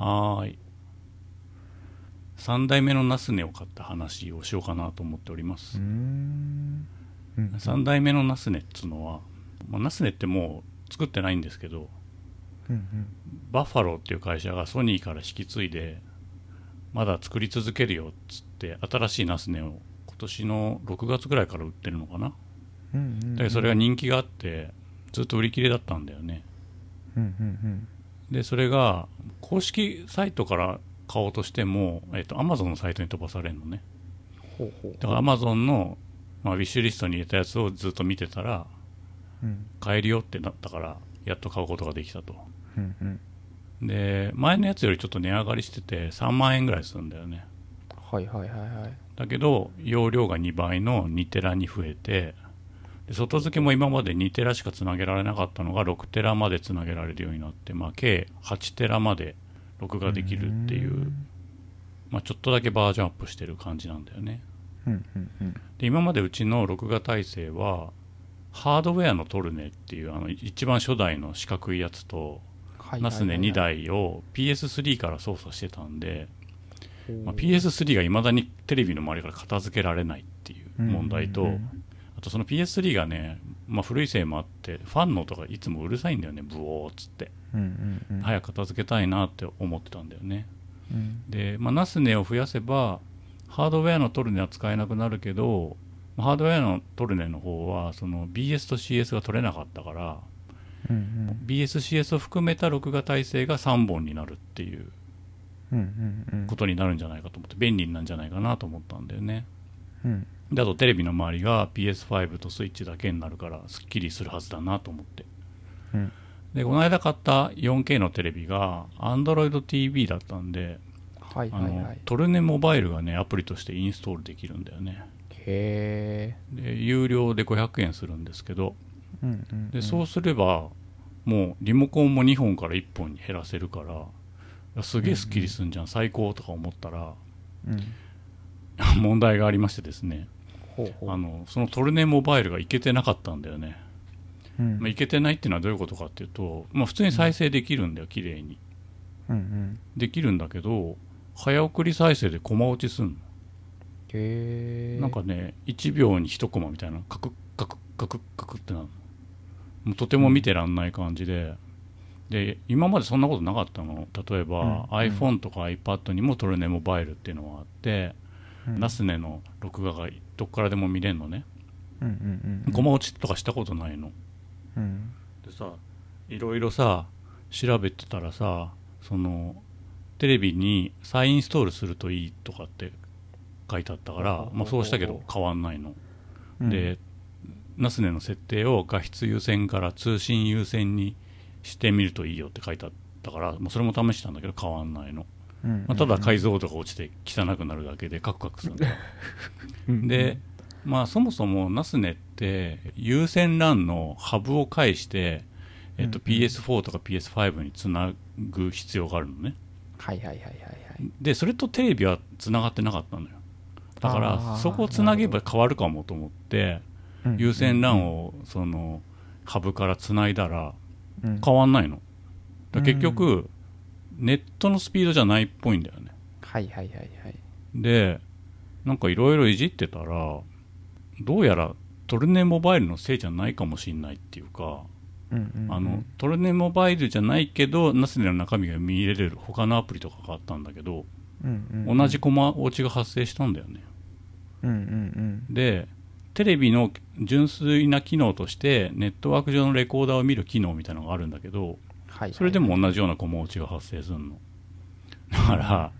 はーい。三代目のナスネを買った話をしようかなと思っておりますうー。ん。うん三代目のナスネっつうのは、まあ、ナスネってもう作ってないんですけど、うんうんバッファローっていう会社がソニーから引き継いで、まだ作り続けるよっつって、新しいナスネを今年の6月ぐらいから売ってるのかな。うんうんうんだけどそれが人気があって、ずっと売り切れだったんだよね。うんうんでそれが公式サイトから買おうとしても、えっと Amazon のサイトに飛ばされるのね。だから Amazon の、まあ、ウィッシュリストに入れたやつをずっと見てたらうん。買えるよってなったからやっと買うことができたと。うんうん。で前のやつよりちょっと値上がりしてて3万円ぐらいするんだよね。はいはいはいはい。だけど容量が2倍の2テラに増えてで外付けも今まで2テラしかつなげられなかったのが6テラまでつなげられるようになって、まあ、計8テラまで録画できるっていうまあ、ちょっとだけバージョンアップしてる感じなんだよね。うんうんうん。で今までうちの録画体制はハードウェアのトルネっていうあの一番初代の四角いやつとはいナスネ2台台を PS3 から操作してたんで、まあ、PS3 がいまだにテレビの周りから片付けられないっていう問題と、あとその PS3 がね、まあ、古いせいもあってファンの音がいつもうるさいんだよねブオーっつって。うんうんうん。早く片付けたいなって思ってたんだよね。うん。で、まあ、ナスネを増やせばハードウェアのトルネは使えなくなるけどまあハードウェアのトルネの方はその BS と CS が取れなかったからうん BSCS を含めた録画体制が3本になるっていううんうんうん。ことになるんじゃないかと思って便利なんじゃないかなと思ったんだよね。うんであとテレビの周りが PS5 とスイッチだけになるからすっきりするはずだなと思って。うん。でこの間買った 4K のテレビが Android TV だったんであのはいはい。はいトルネモバイルがねアプリとしてインストールできるんだよね。へえで有料で500円するんですけどうんうんでそうすればもうリモコンも2本から1本に減らせるからすげえスッキリすんじゃん、最高とか思ったらうん。問題がありましてですねあのそのトルネモバイルがいけてなかったんだよね、うん。まあ、いけてないっていうのはどういうことかっていうと、まあ、普通に再生できるんだよ綺麗に。うんうん。できるんだけど早送り再生でコマ落ちすんの。へえ。なんかね1秒に1コマみたいなカクッカクッカクッカクッってなるの。もうとても見てらんない感じで、で今までそんなことなかったの。例えば、うん。iPhone とか iPad にもトルネモバイルっていうのがあって、うん。ナスネの録画がどっからでも見れるのね、うんうんうん落ちとかしたことないの。うん。でさいろいろさ調べてたらさそのテレビに再インストールするといいとかって書いてあったから、まあ、そうしたけど変わんないの。うん。で、ナスネの設定を画質優先から通信優先にしてみるといいよって書いてあったから、まあ、それも試したんだけど変わんないの、まあ、ただ解像度が落ちて汚くなるだけでカクカクする。で、まあ、そもそもナスネって有線 LAN のハブを介して、えっと、うんうん。PS4 とか PS5 につなぐ必要があるのね。はいはいはいはいはい。でそれとテレビはつながってなかったのよ。だかあらーそこをつなげば変わるかもと思ってうん有線 LAN をそのハブからつないだらうん。変わんないの。結局ネットのスピードじゃないっぽいんだよね。はいはいはいはい。でなんかいろいろいじってたらどうやらトルネモバイルのせいじゃないかもしれないっていうかうんうんうん。あのトルネモバイルじゃないけどナスネの中身が見れる他のアプリとかがあったんだけどうんうん同じコマ落ちが発生したんだよね。うんうん。でテレビの純粋な機能としてネットワーク上のレコーダーを見る機能みたいなのがあるんだけどはいそれでも同じようなコマ落ちが発生するの。だから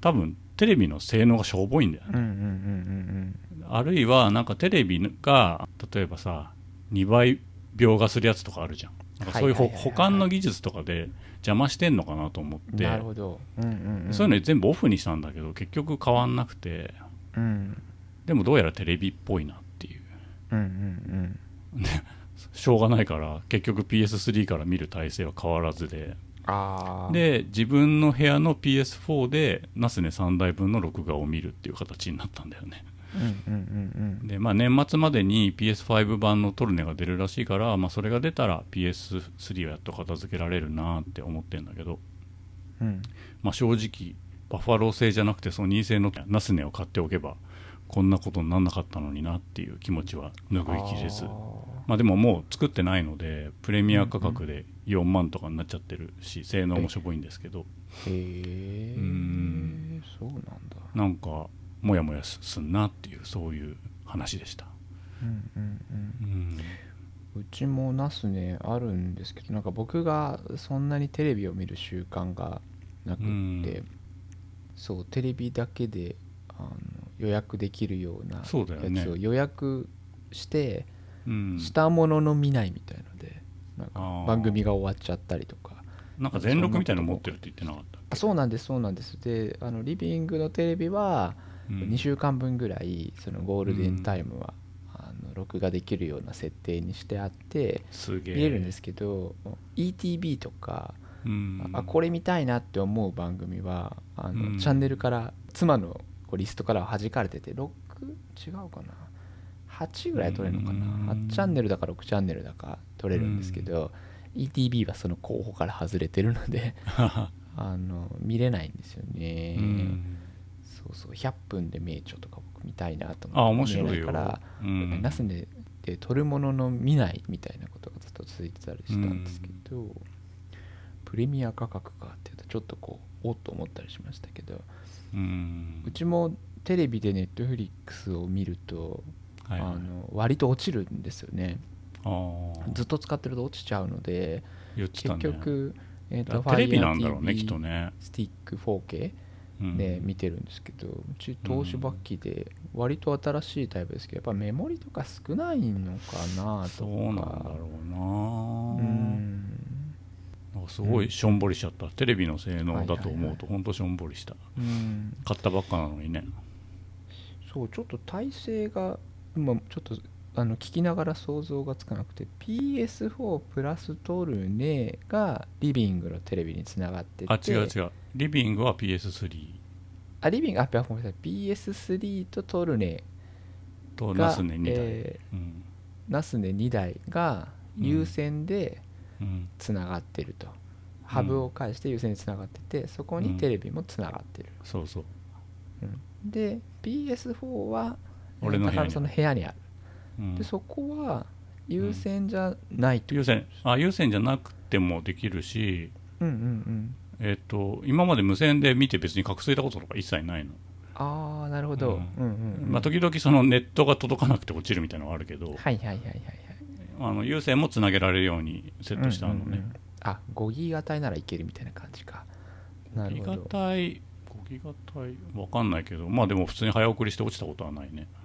多分テレビの性能がしょぼいんだよね。うんうんうんうんあるいはなんかテレビが例えばさ2倍描画するやつとかあるじゃん。なんかそういうほはいはいはいはい。保管の技術とかで邪魔してんのかなと思って。なるほど、うんうんうん、そういうの全部オフにしたんだけど結局変わんなくて。うん。でもどうやらテレビっぽいなっていう。うんうん しょうがないから結局 PS3 から見る体制は変わらずで。で自分の部屋の PS4 でナスネ3台分の録画を見るっていう形になったんだよね。うんうんうんでまあ年末までに PS5 版のトルネが出るらしいから、まあ、それが出たら PS3 をやっと片付けられるなって思ってんだけど、うん。うんまあ、正直バッファロー製じゃなくてソニー製のナスネを買っておけばこんなことにならなかったのになっていう気持ちは拭いきれずまあでももう作ってないのでプレミア価格で4万とかになっちゃってるし性能もしょぼいんですけど。へえ。うん。そうなんだ。なんかモヤモヤすんなっていうそういう話でした。うんうんうん。うん。うちもナスねあるんですけどなんか僕がそんなにテレビを見る習慣がなくって、うん。そうテレビだけであの予約できるようなやつを予約して、うんしたものの見ないみたいのでなんか番組が終わっちゃったりとか。なんか全録みたいなの持ってるって言ってなかった？っあそうなんですそうなんです。であのリビングのテレビはけ、うん。2週間分ぐらいそのゴールデンタイムは、あの録画できるような設定にしてあってすげえ。見れるんですけど ETV とか、うん。あこれ見たいなって思う番組はあの、うん。チャンネルから妻のこうリストからは弾かれてて6違うかな？8ぐらい取れるのかな、うん。8チャンネルだか6チャンネルだか取れるんですけど、ETV はその候補から外れてるので あの見れないんですよね、うん。そうそう。100分で名著とか僕見たいなとあ思って面白いよ。見れないから、うん。ナスネで撮るものの見ないみたいなことがずっと続いてたりしたんですけど、プレミア価格かっていうとちょっとこうおっと思ったりしましたけど、うん。うちもテレビでネットフリックスを見ると、あの割と落ちるんですよね。ずっと使ってると落ちちゃうのでね。局、えーとテレビなんだろうねきっとね、スティック 4K うん。で見てるんですけど、うち東芝機で割と新しいタイプですけどやっぱメモリとか少ないのかなとか。そうなんだろうな。うん。なんかすごいしょんぼりしちゃった、テレビの性能だと思はいはいはい。うと本当しょんぼりした。うん。買ったばっかなのにね。そうちょっと体勢が今ちょっとあの聞きながら想像がつかなくて PS4 プラストルネがリビングのテレビにつながっててあ違う違う。リビングは PS3 あリビングあごめんなさい。PS3 とトルネがとナスネ2台、えうん。ーナスネ2台が有線でうん。つながってると、ハブを介して有線につながっててそこにテレビもつながってる、そうそう。うん。で PS4 は俺の部屋に。高野さんの部屋にある、うん。でそこは有線じゃないと、有線あ有線じゃなくてもできるしうんうんうん。えっ、と今まで無線で見て別に隠れたこととか一切ないの、ああなるほど、ううんん、うんうん。まあ、時々そのネットが届かなくて落ちるみたいなのはあるけど、はいはいはいはいはいあの有線もつなげられるようにセットしてあるのね、うんうんうん。あ5ギガ帯ならいけるみたいな感じか。なるギガほど、帯5ギガ帯わかんないけどまあでも普通に早送りして落ちたことはないね。うんうんううんん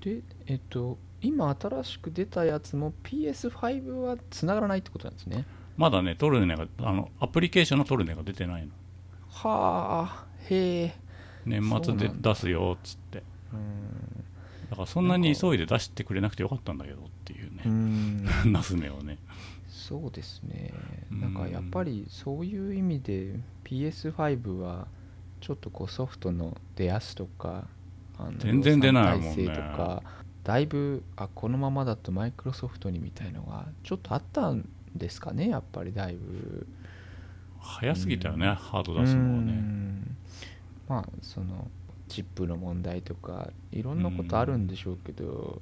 でえっと今新しく出たやつも PS5 はつながらないってことなんですね。まだねトルネがあのアプリケーションのトルネが出てないの。はあへえ。年末で出すよっつって。うん。だからそんなに急いで出してくれなくてよかったんだけどっていううね、ん。ナスネをね。そうですね。うん。なんかやっぱりそういう意味で PS5 はちょっとこうソフトの出足とか全然出ないもんね。とかだいぶあこのままだとマイクロソフトにみたいのがちょっとあったんですかねやっぱりだいぶ。早すぎたよね、ハード出すのはうねん。まあそのチップの問題とかいろんなことあるんでしょうけど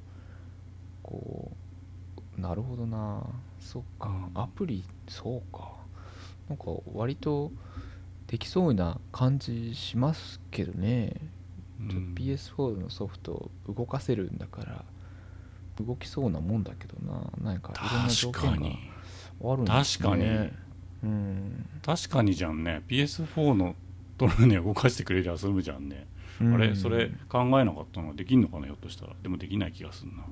こうなるほどな。そっかうん。アプリそうか。なんか割とできそうな感じしますけどね、うんちょっと PS4 のソフト動かせるんだから動きそうなもんだけどな。なんかいろんな条件があるんですね。確かに。うん。確かにじゃんね。PS4 のトルネを動かしてくれりゃ済むじゃんね、うん。あれ？それ考えなかったのはできんのかな？ひょっとしたら。でもできない気がするな。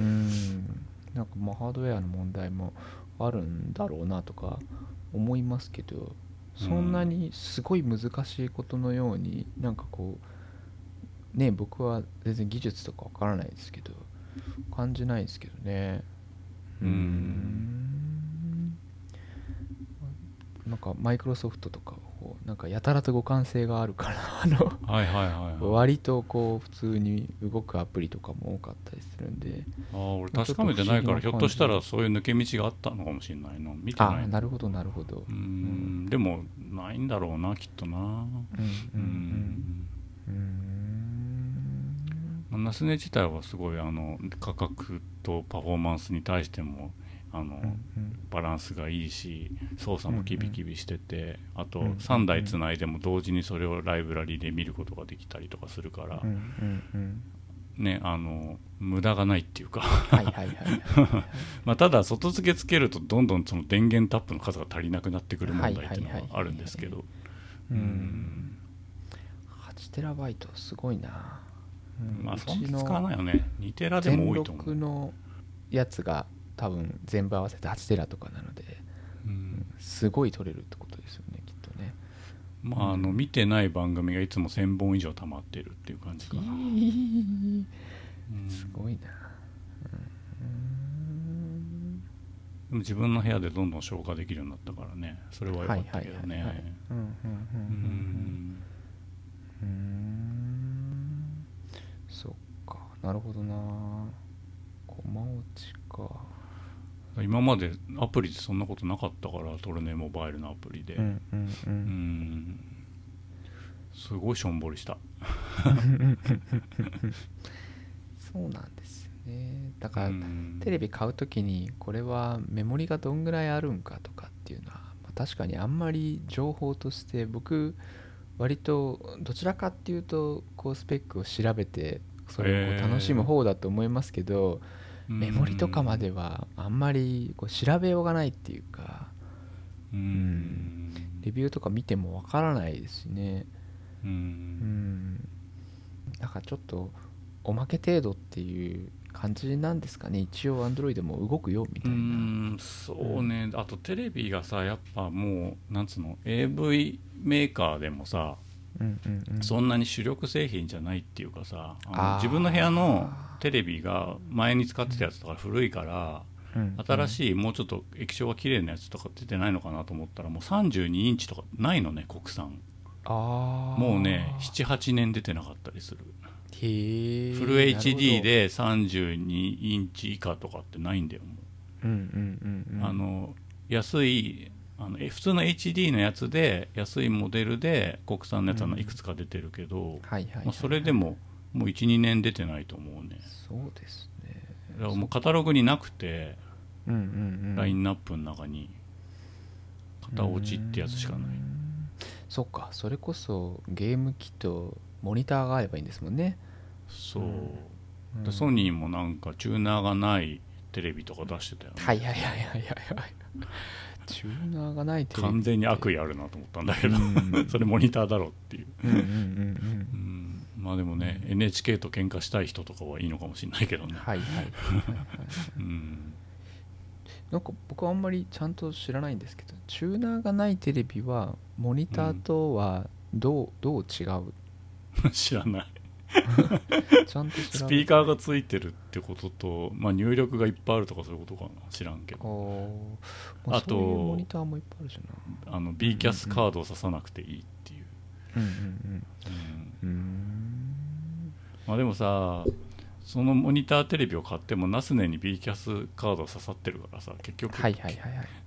うん。なんかまあハードウェアの問題もあるんだろうなとか思いますけどそんなにすごい難しいことのようになんかこうね僕は全然技術とかわからないですけど感じないですけどね。うん。なんかマイクロソフトとかこうなんかやたらと互換性があるから あのはいはいはい、はい、割とこう普通に動くアプリとかも多かったりするんで。ああ俺確かめてないからひょっとしたらそういう抜け道があったのかもしれないの見てあない。なるほどなるほど。うーん。でもないんだろうなきっとな。うんうんううんナスネ自体はすごいあの価格とパフォーマンスに対してもあの、うんバランスがいいし操作もキビキビしてて、あとうんうん3台つないでも同時にそれをライブラリで見ることができたりとかするから、うんうんうん。ねあの無駄がないっていうか。ただ外付けつけるとどんどんその電源タップの数が足りなくなってくる問題っていうのはいはいはいはいはあるんですけどううん。ん8テラバイトすごいな、うんまあうそんな使わないよね。2テラでも多いと思う、のやつが多分全部合わせて8テラとかなのでうん。すごい取れるってことですよねきっとね。まああの見てない番組がいつも1000本以上溜まってるっていう感じかな、うん。すごいな。うん。でも自分の部屋でどんどん消化できるようになったからね。それは良かったけどはいはいはいはい。ねうん。そっか。なるほどな。駒落ちか。今までアプリでそんなことなかったからトルネモバイルのアプリで。うんうんううん。んすごいしょんぼりした。そうなんですよね。だから、うん。テレビ買う時にこれはメモリがどんぐらいあるんかとかっていうのは、まあ確かにあんまり情報として僕割とどちらかっていうとこうスペックを調べてそれを楽しむ方だと思いますけど、メモリとかまでうはあんまりこう調べようがないっていうかん。レビューとか見てもわからないですしね。ううん。んだからちょっとおまけ程度っていう感じなんですかね。一応 Android も動くよみたういな、んそうね。あとテレビがさやっぱもうなんつうの AV メーカーでもさうんうんうん。そんなに主力製品じゃないっていうかさ自分の部屋のテレビが前に使ってたやつとか古いからうん新しいもうちょっと液晶が綺麗なやつとか出てないのかなと思ったらもう32インチとかないのね国産。もうね78年出てなかったりするフル HD で32インチ以下とかってないんだよもう。んうんうんうう、ん。あの安いあのえ普通の HD のやつで安いモデルで国産のやつはうん。いくつか出てるけど、それでももう12年出てないと思うね。そうですね。だからもうカタログになくて、うんうんうん。ラインナップの中に片落ちってやつしかない。うん。そっかそれこそゲーム機とモニターがあればいいんですもんね、そう、うん。でソニーもなんかチューナーがないテレビとか出してたよね、はいはいはいはいはいはい。チューナーがないテレビ完全に悪意あるなと思ったんだけど、うん。それモニターだろうっていう、うんうんうんうん、まあでもね NHK と喧嘩したい人とかはいいのかもしれないけどね、うんはいはいはいはい。うん、なんか僕はあんまりちゃんと知らないんですけどチューナーがないテレビはモニターとはどう,、どう違う？知らない。ちゃんと知スらピーカーがついてるってことと、まあ、入力がいっぱいあるとかそういうことかな。知らんけど。あとモニターもいっぱいあるしな。あの B キャスカードを挿さなくていいっていう、うんうんうん。うん。うーん。まあ、でもさそのモニターテレビを買ってもナスネに B キャスカードが刺さってるからさ結局、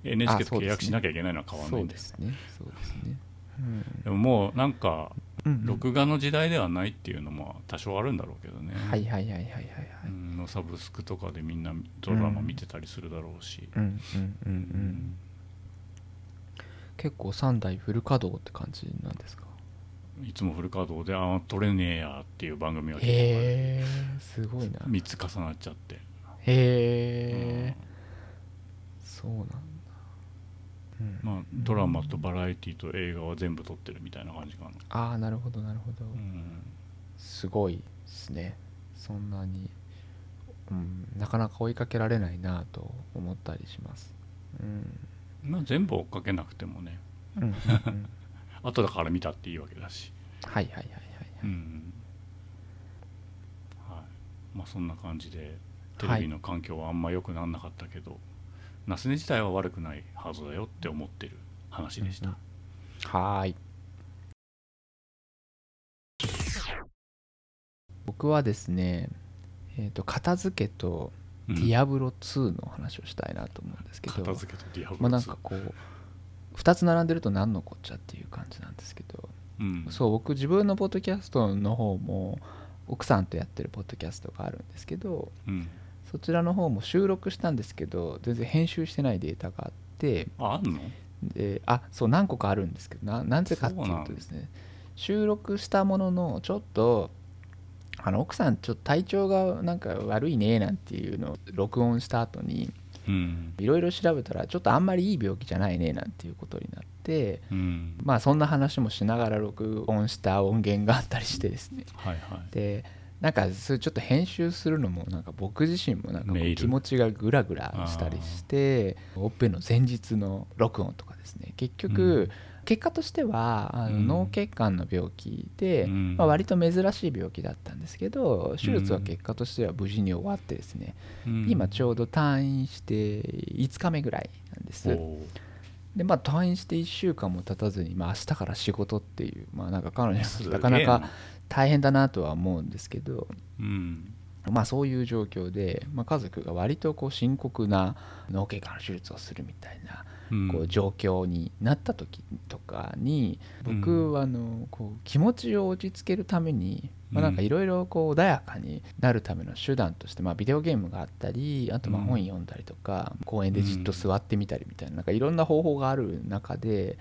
NHK と契約しなきゃいけないのは変わんないそうんですね。そうですね。うん。でももうなんか録画の時代ではないっていうのも多少あるんだろうけどね、はいはいはいはいはいはい。うんのサブスクとかでみんなドラマ見てたりするだろうし、うんうんうんうん結構3台フル稼働って感じなんですか？いつもフル稼働で「ああ取れねえや」っていう番組が結構へえすごいな。3つ重なっちゃって、へえそうなんだ。うんまあ、ドラマとバラエティと映画は全部撮ってるみたいな感じかな、ああなるほどなるほど。うん。すごいですね。そんなにうん、なかなか追いかけられないなと思ったりします。うん。まあ全部追っかけなくてもね。うん 後だから見たっていいわけだし。はいはいはいはいうん。はい。まあそんな感じでテレビの環境はあんま良くならなかったけど、ナスネ自体は悪くないはずだよって思ってる話でした、うんはーい。僕はですね、えー、と片付けとうん。ディアブロ2の話をしたいなと思うんですけど、片付けとディアブロ2まあなんかこう2つ並んでると何のこっちゃっていう感じなんですけど、うん。そう僕自分のポッドキャストの方も奥さんとやってるポッドキャストがあるんですけどうんそちらの方も収録したんですけど全然編集してないデータがあってああんの？であそう何個かあるんですけどななぜかっていうとですね収録したもののちょっとあの奥さんちょっと体調がなんか悪いねなんていうのを録音した後にうん。いろいろ調べたらちょっとあんまりいい病気じゃないねなんていうことになってうん。まあそんな話もしながら録音した音源があったりしてですね。はいはい。でなんかそれちょっと編集するのもなんか僕自身もなんか気持ちがグラグラしたりしてオペの前日の録音とかですね。結局、うん。結果としてはあのうん。脳血管の病気で、うん。まあ、割と珍しい病気だったんですけど手術は結果としては無事に終わってですね、うん。今ちょうど退院して5日目ぐらいなんです。でまあ退院して1週間も経たずに、まあ、明日から仕事っていうまあなんか彼女すげえな。かなか大変だなとは思うんですけど、うん。まあ、そういう状況で、まあ、家族が割とこう深刻な脳血管の手術をするみたいなうんこう状況になった時とかにうん。僕はあのこう気持ちを落ち着けるためにまなんかいろいろこう穏やかになるための手段としてまあビデオゲームがあったりあとまあうん。本読んだりとか公園でじっと座ってみたりみたいななんかいろんな方法がある中で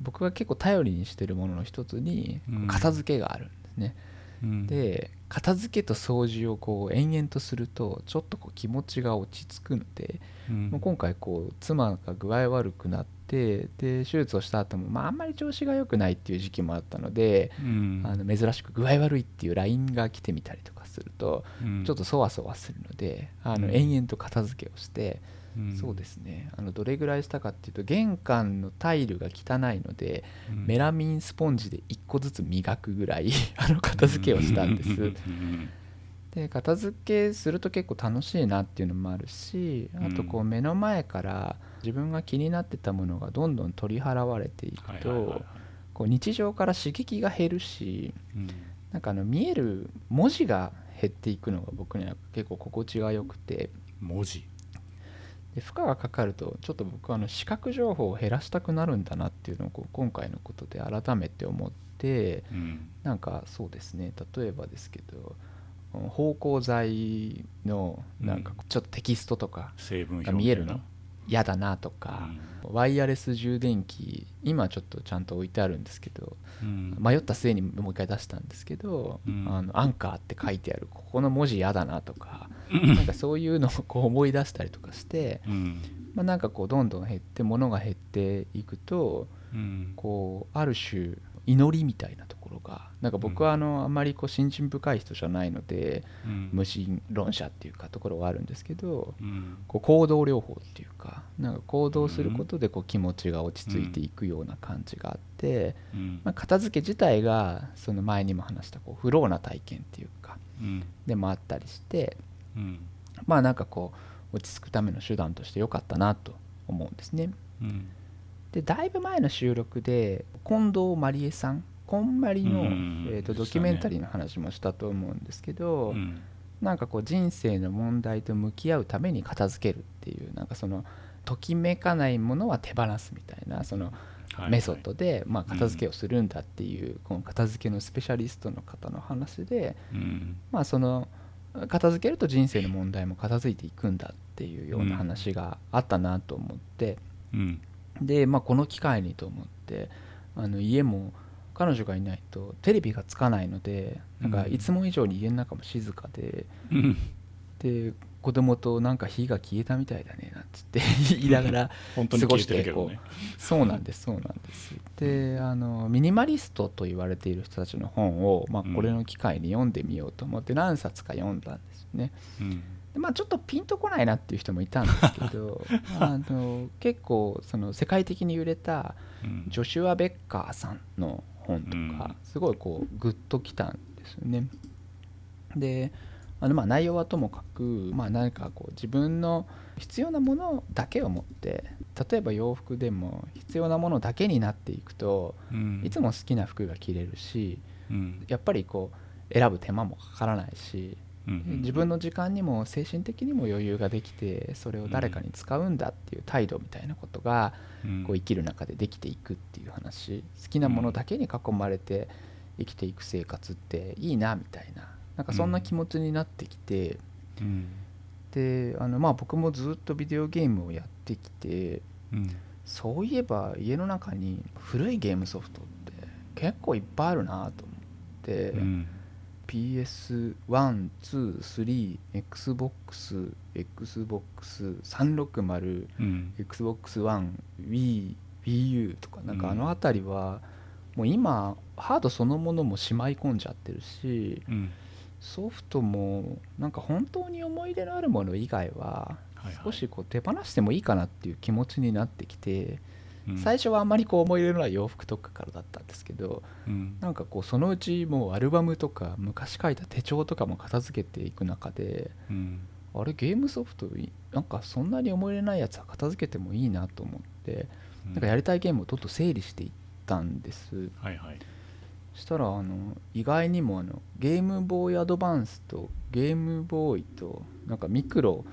僕が結構頼りにしてるものの一つにうん。片付けがあるんですね。うん。で片付けと掃除をこう延々とするとちょっとこう気持ちが落ち着くので、うん。もう今回こう妻が具合悪くなってで手術をした後もまああんまり調子が良くないっていう時期もあったので、うん。あの珍しく具合悪いっていう LINE が来てみたりとかするとうん。ちょっとそわそわするのであのうん。延々と片付けをして、うん。そうですね。あのどれぐらいしたかっていうと玄関のタイルが汚いのでうん。メラミンスポンジで1個ずつ磨くぐらい あの片付けをしたんです。うん。で片付けすると結構楽しいなっていうのもあるしあとこう目の前から自分が気になってたものがどんどん取り払われていくとこう日常から刺激が減るしうん。なんかあの見える文字が減っていくのが僕には結構心地が良くて。文字で負荷がかかるとちょっと僕はあの視覚情報を減らしたくなるんだなっていうのをこう今回のことで改めて思ってうん。なんかそうですね。例えばですけど芳香剤のなんかちょっとテキストとかが見えるのみ嫌だなとたいなか、ワイヤレス充電器今ちょっとちゃんと置いてあるんですけどうん。迷った末にもう一回出したんですけど、うん。あのアンカーって書いてあるここの文字嫌だなとか、なんかそういうのをこう思い出したりとかして、うん。まあ、なんかこうどんどん減って物が減っていくとうん。こうある種祈りみたいなところがなんか僕はあのあんまりこう信心深い人じゃないのでうん。無神論者っていうかところがあるんですけどうん。こう行動療法っていうかなんか行動することでこう気持ちが落ち着いていくような感じがあって、うん。まあ、片付け自体がその前にも話したこうフローな体験っていうかうん。でもあったりしてうん。まあなんかこう落ち着くための手段として良かったなと思うんですね。うん。でだいぶ前の収録で近藤まりえさんこんまりの、うん。えー、とドキュメンタリーの話もしたと思うんですけど、うん。なんかこう人生の問題と向き合うために片付けるっていうなんかそのときめかないものは手放すみたいなそのはいメソッドでまあ片付けをするんだっていうこの片付けのスペシャリストの方の話でうん。まあその片付けると人生の問題も片付いていくんだっていうような話があったなと思って。うん。でまあこの機会にと思ってあの家も彼女がいないとテレビがつかないのでなんかうん。いつも以上に家の中も静かで。うん。で子供となんか火が消えたみたいだねなんつって 言いながら本当に消えてるけどね。そうなんですそうなんです。であのミニマリストと言われている人たちの本を、まあうん、これの機会に読んでみようと思って何冊か読んだんですよね。うん。でまあ、ちょっとピンとこないなっていう人もいたんですけど あの結構その世界的に売れたうん。ジョシュア・ベッカーさんの本とうん。かすごいこうグッときたんですよね。であのまあ内容はともかく、まあ、何かこう自分の必要なものだけを持って例えば洋服でも必要なものだけになっていくとうん。いつも好きな服が着れるしうん。やっぱりこう選ぶ手間もかからないしうん自分の時間にも精神的にも余裕ができてそれを誰かに使うんだっていう態度みたいなことがうん。こう生きる中でできていくっていう話。好きなものだけに囲まれて生きていく生活っていいなみたいななんかそんな気持ちになってきてうん。であのまあ僕もずっとビデオゲームをやってきてうんそういえば家の中に古いゲームソフトって結構いっぱいあるなと思って、うん PS123 XBOX XBOX360 うん、Xbox One Wii WiiU とかなんかあの辺りはもう今ハードそのものもしまい込んじゃってるしうんソフトもなんか本当に思い出のあるもの以外は少しこう手放してもいいかなっていう気持ちになってきてうん。最初はあんまりこう思い入れのない洋服とかからだったんですけどうん。なんかこうそのうちもうアルバムとか昔書いた手帳とかも片付けていく中でうん。あれゲームソフトいなんかそんなに思い入れないやつは片付けてもいいなと思ってなんかやりたいゲームをどんどん整理していったんです。はいはい。そしたらあの意外にもあのゲームボーイアドバンスとゲームボーイとなんかミクロ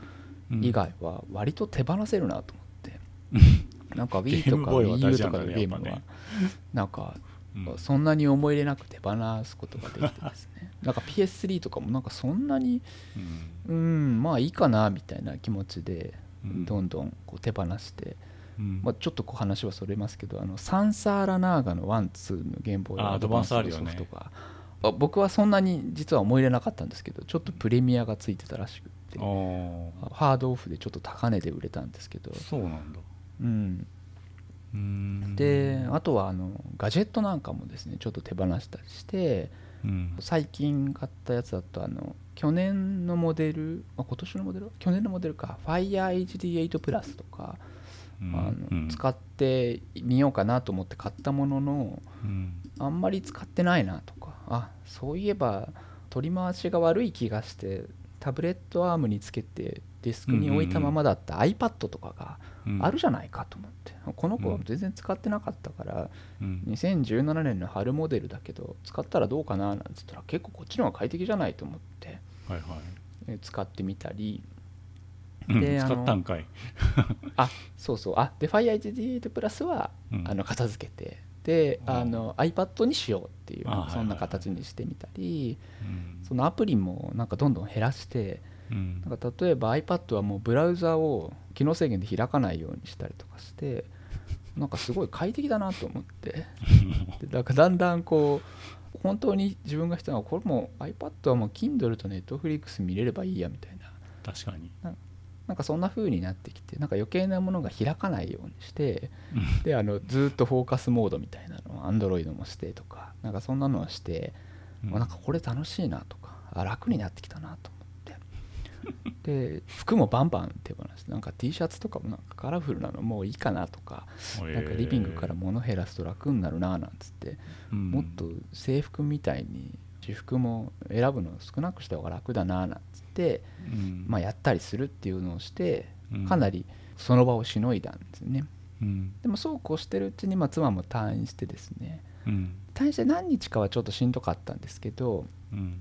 うん以外は割と手放せるなと思って、なんかゲ Wii とかームボーイは WiiU とかのゲームはなんかうんそんなに思い入れなく手放すことができてですね。なんか PS3 とかもなんかそんなにうん。うんまあいいかなみたいな気持ちでうん。どんどんこう手放して、うんまあ、ちょっとこう話はそれますけどあのサンサーラナーガのワンツーのゲームボーイあアドバンスソフトが、あ僕はそんなに実は思い入れなかったんですけどちょっとプレミアがついてたらしくって。ハードオフでちょっと高値で売れたんですけど、そうなんだ。うん、うん。であとはあのガジェットなんかもですねちょっと手放したりしてうん。最近買ったやつだとあの去年のモデルあ今年のモデル？去年のモデルか。FireHD8 プラスとか、うんあのうん。使ってみようかなと思って買ったもののうん。あんまり使ってないなとかあそういえば取り回しが悪い気がしてタブレットアームにつけてデスクに置いたままだった iPad とかがうん。あるじゃないかと思って、この子は全然使ってなかったから、うん。2017年の春モデルだけど使ったらどうかななんつったら結構こっちの方が快適じゃないと思って使ってみたりうん。で使ったんかい。あそうそう。あで FireHD8 プラスは、うん。あの片付けてでうん。あの iPad にしようっていうそんな形にしてみたりうん。そのアプリもなんかどんどん減らしてうん。なんか例えば iPad はもうブラウザを機能制限で開かないようにしたりとかして なんかすごい快適だなと思って。でなんかだんだんこう本当に自分が必要なのはこれもう iPad はもう Kindle と Netflix 見れればいいやみたいな。確かになんかそんな風になってきてなんか余計なものが開かないようにしてであのずっとフォーカスモードみたいなのを Android もしてとかなんかそんなのをして、うん。あなんかこれ楽しいなとかあ楽になってきたなと思って。で服もバンバン手放してなんか T シャツとかもなんかカラフルなのもういいかなとかなんかリビングから物減らすと楽になるななんつってうん。もっと制服みたいに私服も選ぶの少なくした方が楽だななんつって、うん。まあ、やったりするっていうのをしてうん。かなりその場をしのいだんですね。うん。でもそうこうしてるうちに、まあ、妻も退院してですね。うん。退院して何日かはちょっとしんどかったんですけどうん。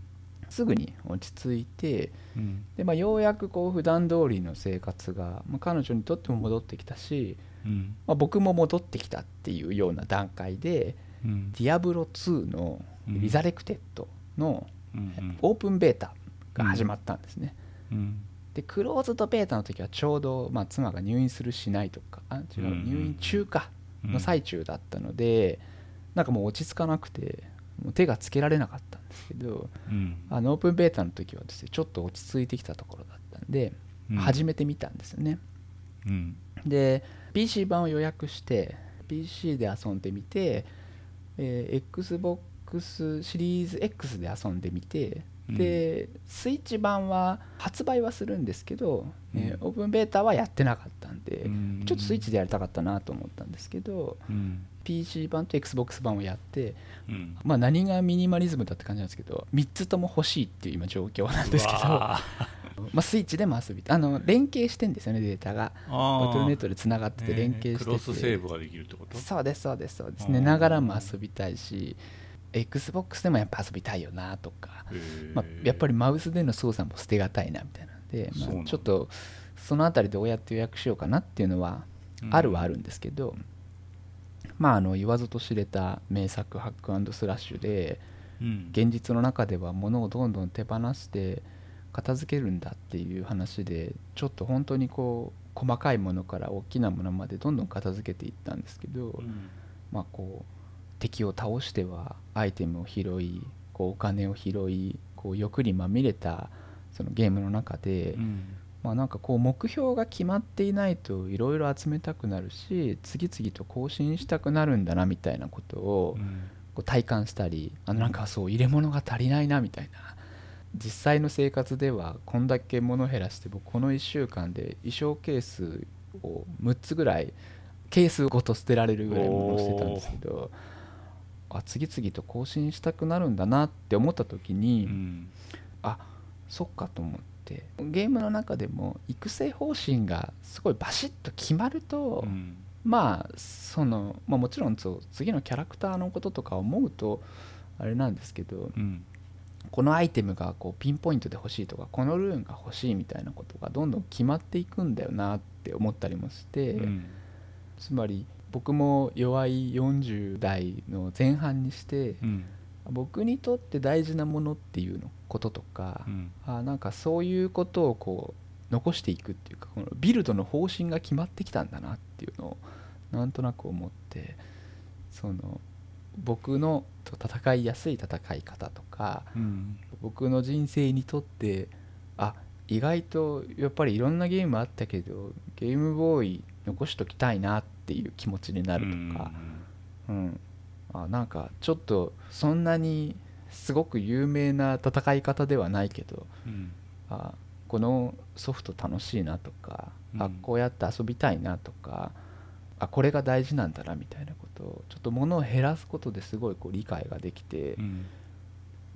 すぐに落ち着いてうん。で、まあ、ようやくこう普段通りの生活が、まあ、彼女にとっても戻ってきたし、うん。まあ、僕も戻ってきたっていうような段階でうん「ディアブロ2」の「リザレクテッド」のうんオープンベータが始まったんですね。うん。でクローズドベータの時はちょうど、まあ、妻が入院するしないとかあ違ううん入院中かうんの最中だったので、なんかもう落ち着かなくてもう手がつけられなかったんですけどうん。あのオープンベータの時はですねちょっと落ち着いてきたところだったんで、うん。始めてみたんですよね。うん。で PC 版を予約して PC で遊んでみて、えー XBOX シリーズ X で遊んでみてでスイッチ版は発売はするんですけど、えーうん。オープンベータはやってなかったんで、うん。ちょっとスイッチでやりたかったなと思ったんですけどうん。PC 版と XBOX 版をやって、うん。まあ、何がミニマリズムだって感じなんですけど3つとも欲しいっていう今状況なんですけど まあ、スイッチでも遊びあの連携してんですよねデータが。バトルネットでつながってて連携してて、クロスセーブができるってこと？そうですそうですそうです。うん寝ながらも遊びたいし XBOX でもやっぱ遊びたいよなとか、まあ、やっぱりマウスでの操作も捨てがたいなみたいなんで、まあ、ちょっとそのあたりどうやって予約しようかなっていうのはうん。あるはあるんですけど、まああの言わずと知れた名作ハックスラッシュでうん。現実の中では物をどんどん手放して片付けるんだっていう話でちょっと本当にこう細かいものから大きなものまでどんどん片付けていったんですけど、うん。まあこう敵を倒してはアイテムを拾いこうお金を拾いこう欲にまみれたそのゲームの中で、うん。まあなんかこう目標が決まっていないといろいろ集めたくなるし次々と更新したくなるんだなみたいなことをうん。こう体感したりあのなんかそう入れ物が足りないなみたいな。実際の生活ではこんだけ物減らして僕この1週間で衣装ケースを6つぐらいケースごと捨てられるぐらい物を捨てたんですけどあ次々と更新したくなるんだなって思った時に、うん。あそっかと思って。ゲームの中でも育成方針がすごいバシッと決まると、うん。まあその、まあ、もちろんそう次のキャラクターのこととか思うとあれなんですけどうん。このアイテムがこうピンポイントで欲しいとかこのルーンが欲しいみたいなことがどんどん決まっていくんだよなって思ったりもして、うん。つまり僕も弱い40代の前半にしてうん。僕にとって大事なものっていうのこととか、うん。あなんかそういうことをこう残していくっていうかこのビルドの方針が決まってきたんだなっていうのをなんとなく思ってその僕のと戦いやすい戦い方とかうん。僕の人生にとってあ意外とやっぱりいろんなゲームあったけどゲームボーイ残しときたいなっていう気持ちになるとか、うん、あなんかちょっとそんなにすごく有名な戦い方ではないけどうん。あこのソフト楽しいなとか、あうん。こうやって遊びたいなとかあこれが大事なんだなみたいなことをちょっと物を減らすことですごいこう理解ができて、うん。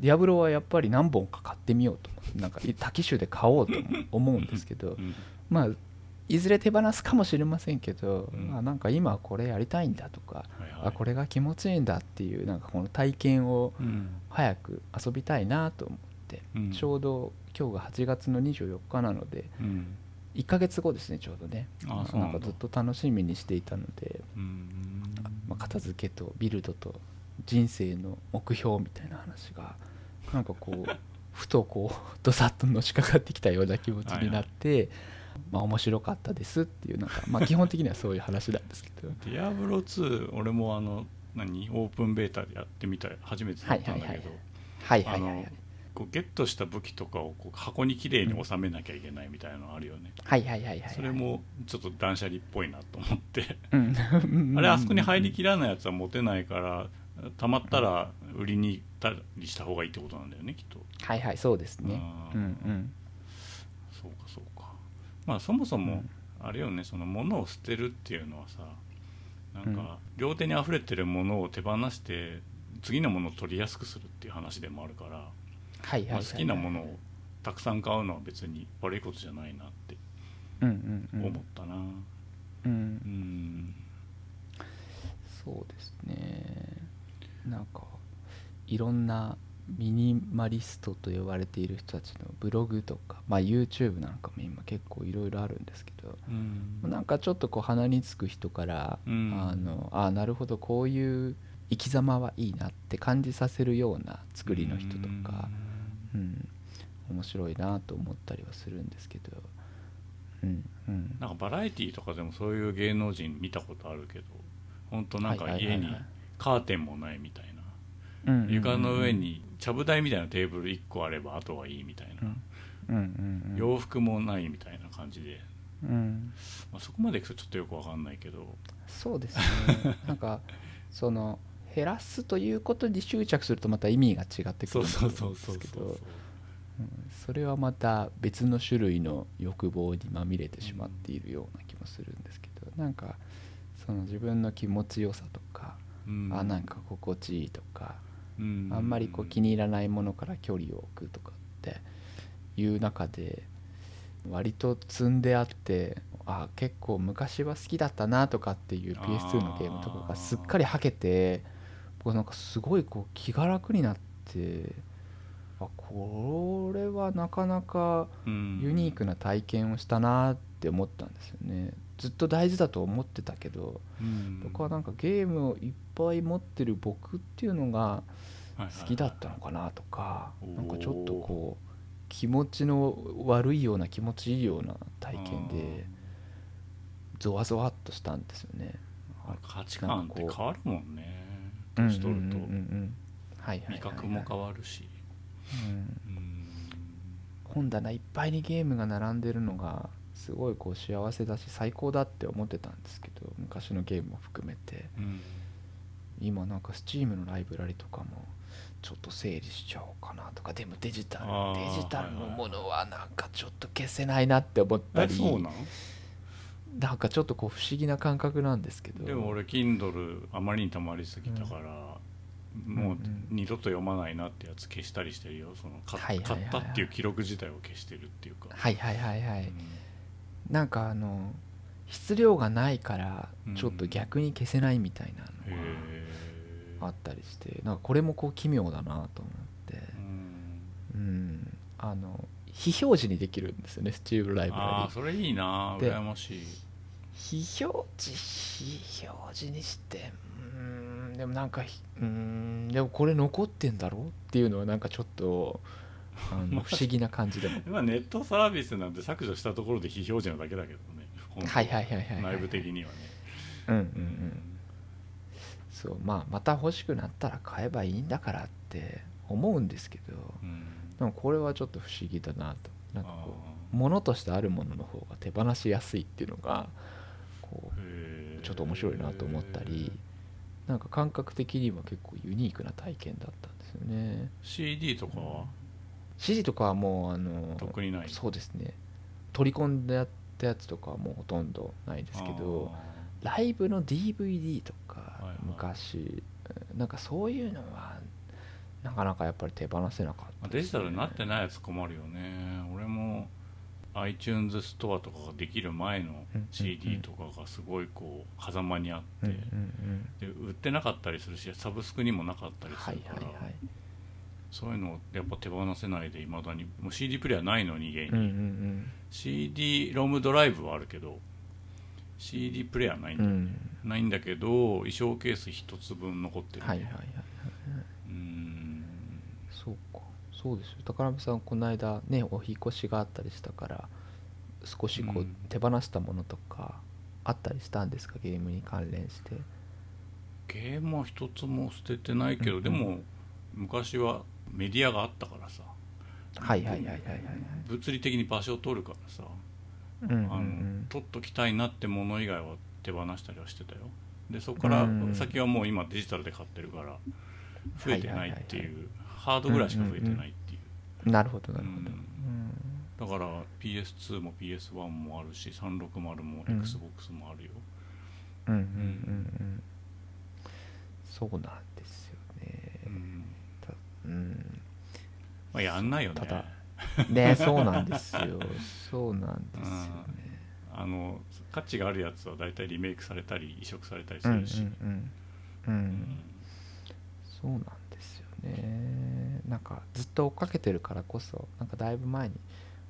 ディアブロはやっぱり何本か買ってみようと。なんか多機種で買おうと思うんですけどうん。まあいずれ手放すかもしれませんけど、うん。あなんか今はこれやりたいんだとか、はいはい。あこれが気持ちいいんだっていうなんかこの体験をうん。早く遊びたいなと思って、うん。ちょうど今日が8月の24日なのでうん。1ヶ月後ですねちょうどね。あなんだ。かずっと楽しみにしていたので、うん。まあ、片付けとビルドと人生の目標みたいな話がなんかこう ふとこうどさっとのしかかってきたような気持ちになって、まあ面白かったですっていうなんか、まあ、基本的にはそういう話なんですけど。ディアブロ2俺もあの何？オープンベータでやってみた初めてだったんだけど。はいはいはいこうゲットした武器とかをこう箱にきれいに収めなきゃいけないみたいなのあるよね、はいはいはいはいそれもちょっと断捨離っぽいなと思って。うん。あれあそこに入りきらないやつは持てないからたまったら売りに行ったりした方がいいってことなんだよねきっと。はいはいそうですね。うんうんまあそもそもあれよねその物を捨てるっていうのはさなんか両手に溢れてるものを手放して次のものを取りやすくするっていう話でもあるから、はいはいまあ、好きなものをたくさん買うのは別に悪いことじゃないなって思ったな。うん。うん。そうですね。なんかいろんなミニマリストと呼ばれている人たちのブログとか、まあ、YouTube なんかも今結構いろいろあるんですけどうん。なんかちょっとこう鼻につく人から、うん。あのあなるほどこういう生き様はいいなって感じさせるような作りの人とか、うん、面白いなと思ったりはするんですけど、うんうん、なんかバラエティーとかでもそういう芸能人見たことあるけど本当なんかはいはいはいはい。家にカーテンもないみたいな。うんうんうんうん床の上にちゃぶ台みたいなテーブル1個あればあとはいいみたいな、洋服もないみたいな感じで、うん。まあ、そこまでいくとちょっとよくわかんないけど。そうですね。なんか その減らすということに執着するとまた意味が違ってくるんだとそう思そううんそうそうですけどうん。それはまた別の種類の欲望にまみれてしまっているような気もするんですけど。なんかその自分の気持ちよさとか、うん。あなんか心地いいとか、うんあんまりこう気に入らないものから距離を置くとかっていう中で割と積んであってあ結構昔は好きだったなとかっていう PS2 のゲームとかがすっかりはけて僕なんかすごいこう気が楽になってあこれはなかなかうん。ユニークな体験をしたなって思ったんですよね。ずっと大事だと思ってたけどうん。僕はなんかゲームをいっぱい持ってる僕っていうのが好きだったのかなとかおー。なんかちょっとこう気持ちの悪いような気持ちいいような体験でゾワゾワっとしたんですよね。価値観って変わるもんね。うん年取ると。味覚も変わるし。うん。うん。本棚いっぱいにゲームが並んでるのがすごいこう幸せだし最高だって思ってたんですけど昔のゲームも含めて。うん今なんか Steam のライブラリとかもちょっと整理しちゃおうかなとか。でもデジタルデジタルのものはなんかちょっと消せないなって思ったり。えそうなん？なんかちょっとこう不思議な感覚なんですけど。でも俺 Kindle あまりにたまりすぎたから、もう二度と読まないなってやつ消したりしてるよ。そのかはいはいはいはい。買ったっていう記録自体を消してるっていうか、はいはいはいはい、うん。なんかあの質量がないからうん。ちょっと逆に消せないみたいなへのえがあったりしてなんかこれもこう奇妙だなと思って。うん。うん。あの非表示にできるんですよねスチームライブラリああそれいいなで羨ましい。非表示非表示にしてうーんでもなんかひうーんでもこれ残ってんだろうっていうのはなんかちょっとあの 不思議な感じでも。まあネットサービスなんて削除したところで非表示なだけだけどねはいはいはいはいはい。内部的にはね。うんうんうんそうまあまた欲しくなったら買えばいいんだからって思うんですけどうん。でもこれはちょっと不思議だなと。なんかこあう物としてあるものの方が手放しやすいっていうのがこうー。ちょっと面白いなと思ったりなんか感覚的には結構ユニークな体験だったんですよね。CD とかは？CD とかはもうあの特にない。そうですね。取り込んでやったやつとかはもうほとんどないですけどライブの DVD とか昔。なんかそういうのはなかなかやっぱり手放せなかったあーデジタルになってないやつ困るよね。俺も iTunes ストアとかができる前のうん CD とかがすごいこう狭間にあって、で売ってなかったりするしサブスクにもなかったりすはいるから、そういうのをやっぱ手放せないでいまだに。もう CD プレイヤーないのに家に、CD ロムドライブはあるけど CD プレイヤーないんだ、うんうん。ないんだけど衣装ケース一つ分残ってる、ねはいはいはいはい。うん。そうか。そうですよ。宝部さんこの間ねお引っ越しがあったりしたから少しこううん。手放したものとかあったりしたんですか？ゲームに関連して。ゲームは一つも捨ててないけど、うんでも昔はメディアがあったからさ。はいはいはいはいはい。物理的に場所を取るからさ、うんうんうあのん取っときたいなってもの以外は手放したりはしてたよ。でそこからうん。先はもう今デジタルで買ってるから増えてないっていう、はいはいハードぐらいしか増えてないっていう、なるほどなるほど、うん。だから PS2 も PS1 もあるし360もうん。XBOX もあるよ、うんうんうんうんうん。そうなんですよね。うん。たうん。まあ、やんないよね。ただね。そうなんですよ。そうなんですよね。あの価値があるやつは大体リメイクされたり移植されたりすうんうんるし、うん。うん。そうなんですよね。なんかずっと追っかけてるからこそなんかだいぶ前に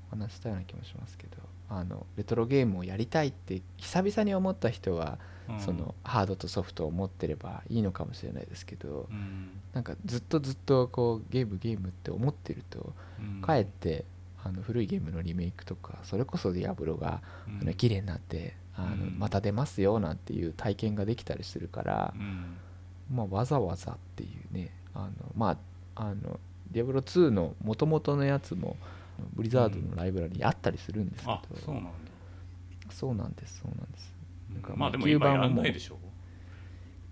お話ししたような気もしますけどあのレトロゲームをやりたいって久々に思った人は、うんそのハードとソフトを持ってればいいのかもしれないですけど、うん。なんかずっとずっとこうゲームゲームって思ってるとうん。かえってあの古いゲームのリメイクとかそれこそディアブロがうん。あの綺麗になってあのうん。また出ますよなんていう体験ができたりするからう、ん。まあ、わざわざっていうねあのまああのディアブロ2の元々のやつもブリザードのライブラリにあったりするんですけど、あそうなんですそうなんですまあでも旧今や版はもうんないでしょ。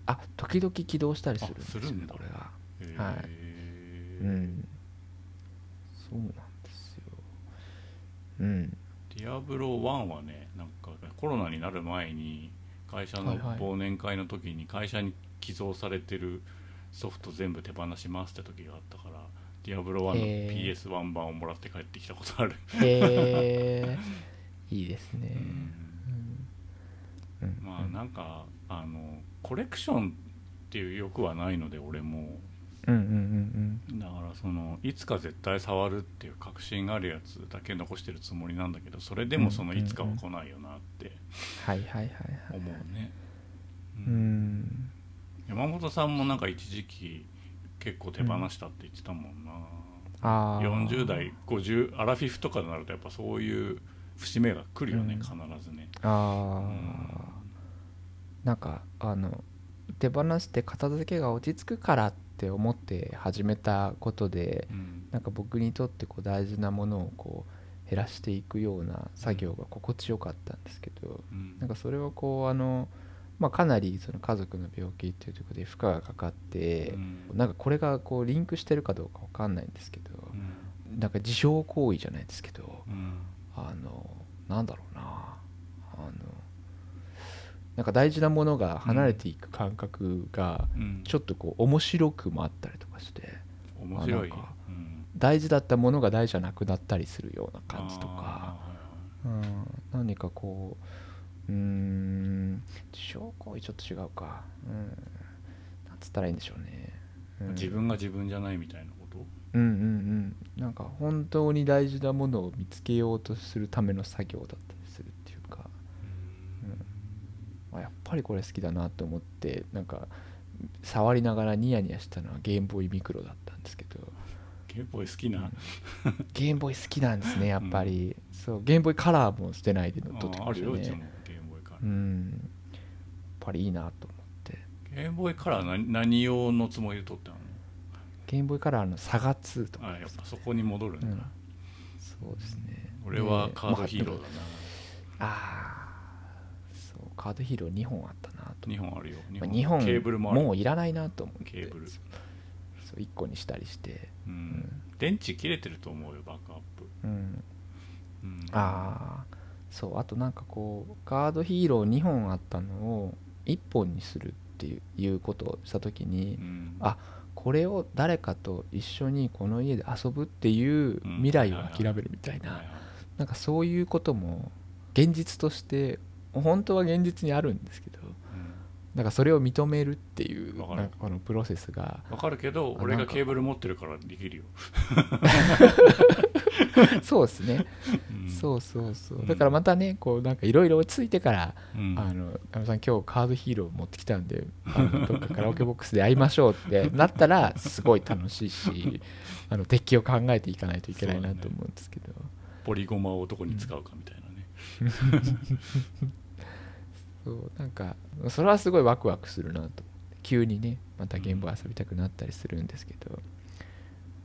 あ時々起動したりするんですよあするんだ。これがへはい。ーうん。そうなんですうん。ディアブロ1はねなんかコロナになる前に会社の忘年会の時に会社に寄贈されてるソフト全部手放しますって時があったからディアブロ1のへー PS1 版をもらって帰ってきたことある、へえいいですね。うんうんまあなんかあのコレクションっていう欲はないので俺も。うんうんうんだからそのいつか絶対触るっていう確信があるやつだけ残してるつもりなんだけどそれでもそのいつかは来ないよなってはいはいはいはい思うね、ううん。ん山本さんもなんか一時期結構手放したって言ってたもんな、ああ40代50アラフィフとかになるとやっぱそういう節目が来るよね、うん。必ずね、ああ、うん。なんかあの手放して片付けが落ち着くからって思って始めたことでうん。なんか僕にとってこう大事なものをこう減らしていくような作業が心地よかったんですけどうん。なんかそれはこうあの、まあ、かなりその家族の病気っていうところで負荷がかかってうん。なんかこれがこうリンクしてるかどうかわかんないんですけどうん。なんか自傷行為じゃないですけどうんあのなんだろうな。あのなんか大事なものが離れていく感覚がうん。ちょっとこう面白くもあったりとかして面白い。あなんかうん。大事だったものが大事じゃなくなったりするような感じとか、あうん、何かこううーん自傷行為ちょっと違うか。うん。なんつったらいいんでしょうね、うん。ー自分が自分じゃないみたいなうんうんうん。なんか本当に大事なものを見つけようとするための作業だったりするっていうか。あやっぱりこれ好きだなと思ってなんか触りながらニヤニヤしたのはゲームボーイミクロだったんですけど。ゲームボーイ好きな、ゲームボーイ好きなんですねやっぱり、そうゲームボーイカラーも捨てないで撮ってきああましたねゲームボーイカラうー、ん。やっぱりいいなと思って。ゲームボーイカラー何何用のつもりで撮ったの？ゲームボーイカラーのサガ2とか。あやっぱそこに戻るんだ、うん。そうですね。俺はでカードヒーローだまあそうカードヒーロー2本あったなと。な2本あるよ。まあ2本。ケーブルももういらないなと思って。ケーブル。そう1個にしたりして。うん。電池切れてると思うよバックアップ、うん。うん、ああそうあとなんかこうカードヒーロー2本あったのを1本にするっていういうことをした時にうん。あこれを誰かと一緒にこの家で遊ぶっていううん。未来を諦めるみたいな。なんかそういうことも現実として本当は現実にあるんですけどうん。なんかそれを認めるっていうなんかこのプロセスが。わかるけど俺がケーブル持ってるからできるよ、そうですね。うん。そうそうそう。うん。だからまたねこうなんかいろいろ落ち着いてからうん。あの「あのさん今日カードヒーロー持ってきたんであのどっかカラオケボックスで会いましょう」ってなったらすごい楽しいし あの敵を考えていかないといけないなと思うんですけど。ポリゴマをどこに使うかみたいなね、そうなんかそれはすごいワクワクするなと。急にねまたゲームボーイ遊びたくなったりするんですけど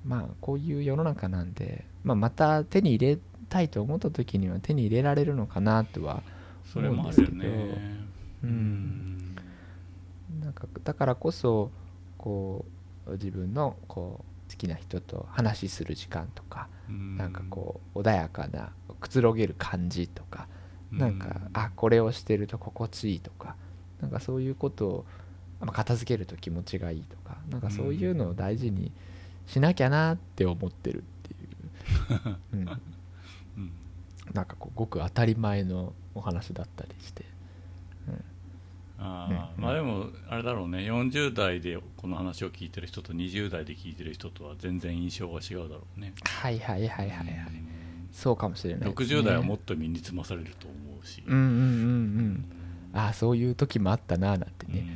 まあこういう世の中なんで、まあ、また手に入れたいと思った時には手に入れられるのかなとは思うんですねけどうん。なんかだからこそこう自分のこう好きな人と話しする時間とか、うん。なんかこう穏やかなくつろげる感じとか、なんかうんあこれをしてると心地いいとかなんかそういうことを、まあ、片付けると気持ちがいいとかなんかそういうのを大事にしなきゃなって思ってるっていう、うん、うん。なんかこうごく当たり前のお話だったりして、ああうん。まあでもあれだろうね。40代でこの話を聞いてる人と20代で聞いてる人とは全然印象が違うだろうね。はいはいはいはいはい、うん。そうかもしれないね。60代はもっと身につまされると思うし。うんうんうんうん。ああそういう時もあったななんてね、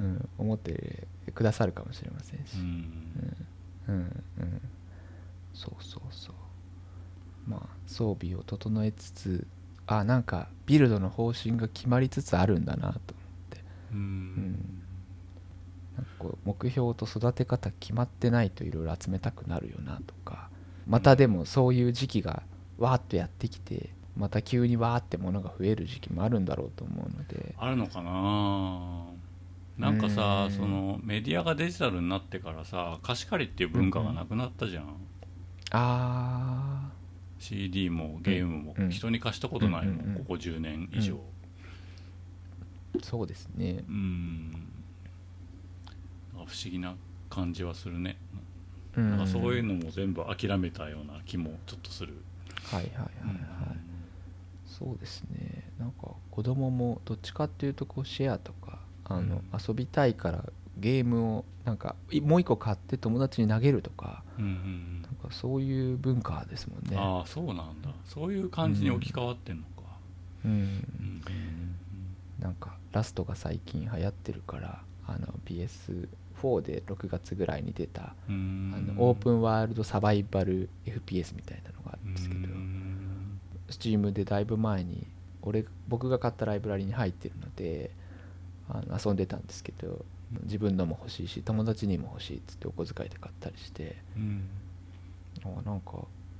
ううん。ん思ってくださるかもしれませんし、うんうんうん。そうそうそう。まあ装備を整えつつあなんかビルドの方針が決まりつつあるんだなと思って。ううん。んなんかこう目標と育て方決まってないといろいろ集めたくなるよなとか。またでもそういう時期がわーっとやってきてまた急にわーってものが増える時期もあるんだろうと思うので。あるのかななんかさうんそのメディアがデジタルになってからさ貸し借りっていう文化がなくなったじゃん、あ CD もゲームもうん。人に貸したことないもん、うんうんうん。ここ10年以上。そうですね。うん。不思議な感じはするね、うん。なんかそういうのも全部諦めたような気もちょっとする、はいはいはいはい、そうですね。なんか子供もどっちかっていうとこうシェアとかあの、遊びたいからゲームをなんかいもう一個買って友達に投げるとかなんかそういう文化ですもんね。ああそうなんだ。そういう感じに置き換わってんのか、うん。うんなんかラストが最近流行ってるからあの PS4 で6月ぐらいに出たあのオープンワールドサバイバル FPS みたいなのがあるんですけどうん。Steam でだいぶ前に俺僕が買ったライブラリに入ってるのであの遊んでたんですけど自分のも欲しいし友達にも欲しいっつってお小遣いで買ったりしてうん。あなんか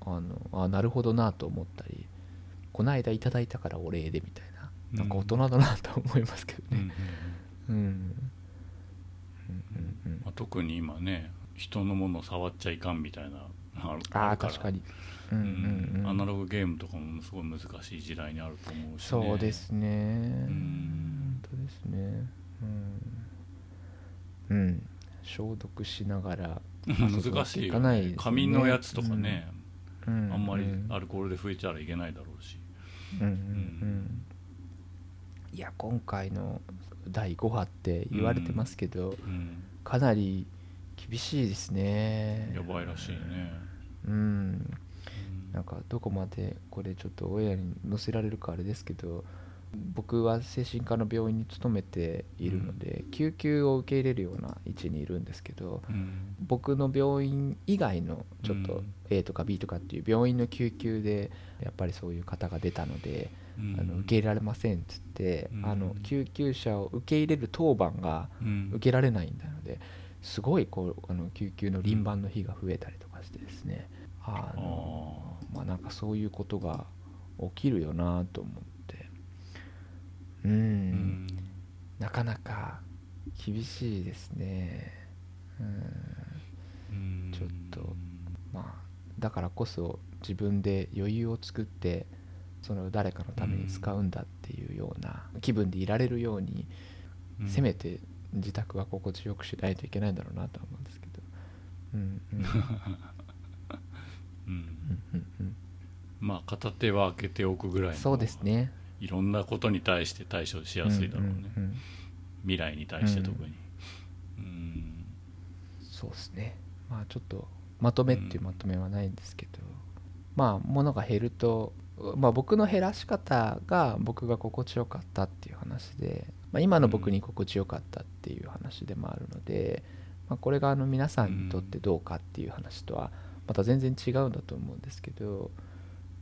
あのあなるほどなと思ったりこないだいただいたからお礼でみたいななんか大人だなと思いますけどね。特に今ね人のもの触っちゃいかんみたいなのあるあ確かにうんうんうん。アナログゲームとかもすごい難しい時代にあると思うし、ね、そうですね。ん本当ですね。うん、うん、消毒しながら 難しいね、のやつとかね、うん。あんまりうんアルコールで拭いちゃいけないだろうし、うんうんうんいや今回の第5波って言われてますけど、うん、かなり厳しいですね。やばいらしいね、うんなんかどこまでこれちょっとオンエアに載せられるかあれですけど僕は精神科の病院に勤めているので、救急を受け入れるような位置にいるんですけどうん。僕の病院以外のちょっとうん。A とか B とかっていう病院の救急でやっぱりそういう方が出たので、うん。あの受け入れられませんっつって、うん。あの救急車を受け入れる当番がうん。受けられないんだのですごいこうあの救急の輪番の日が増えたりとかしてですね。あのまあなんかそういうことが起きるよなと思って。うん。うん。なかなか厳しいですね。うん。うん。ちょっとまあだからこそ自分で余裕を作ってその誰かのために使うんだっていうような気分でいられるようにうん。せめて自宅は心地よくしないといけないんだろうなとは思うんですけど。うんうんうん うんうんまあ片手は開けておくぐらいのそうですね。いろんなことに対して対処しやすいだろうね、うんうんうん。未来に対して特に。うん。そうですね。まあちょっとまとめっていうまとめはないんですけど、まあ物が減るとまあ僕の減らし方が僕が心地よかったっていう話で、まあ、今の僕に心地よかったっていう話でもあるので、まあ、これがあの皆さんにとってどうかっていう話とはまた全然違うんだと思うんですけど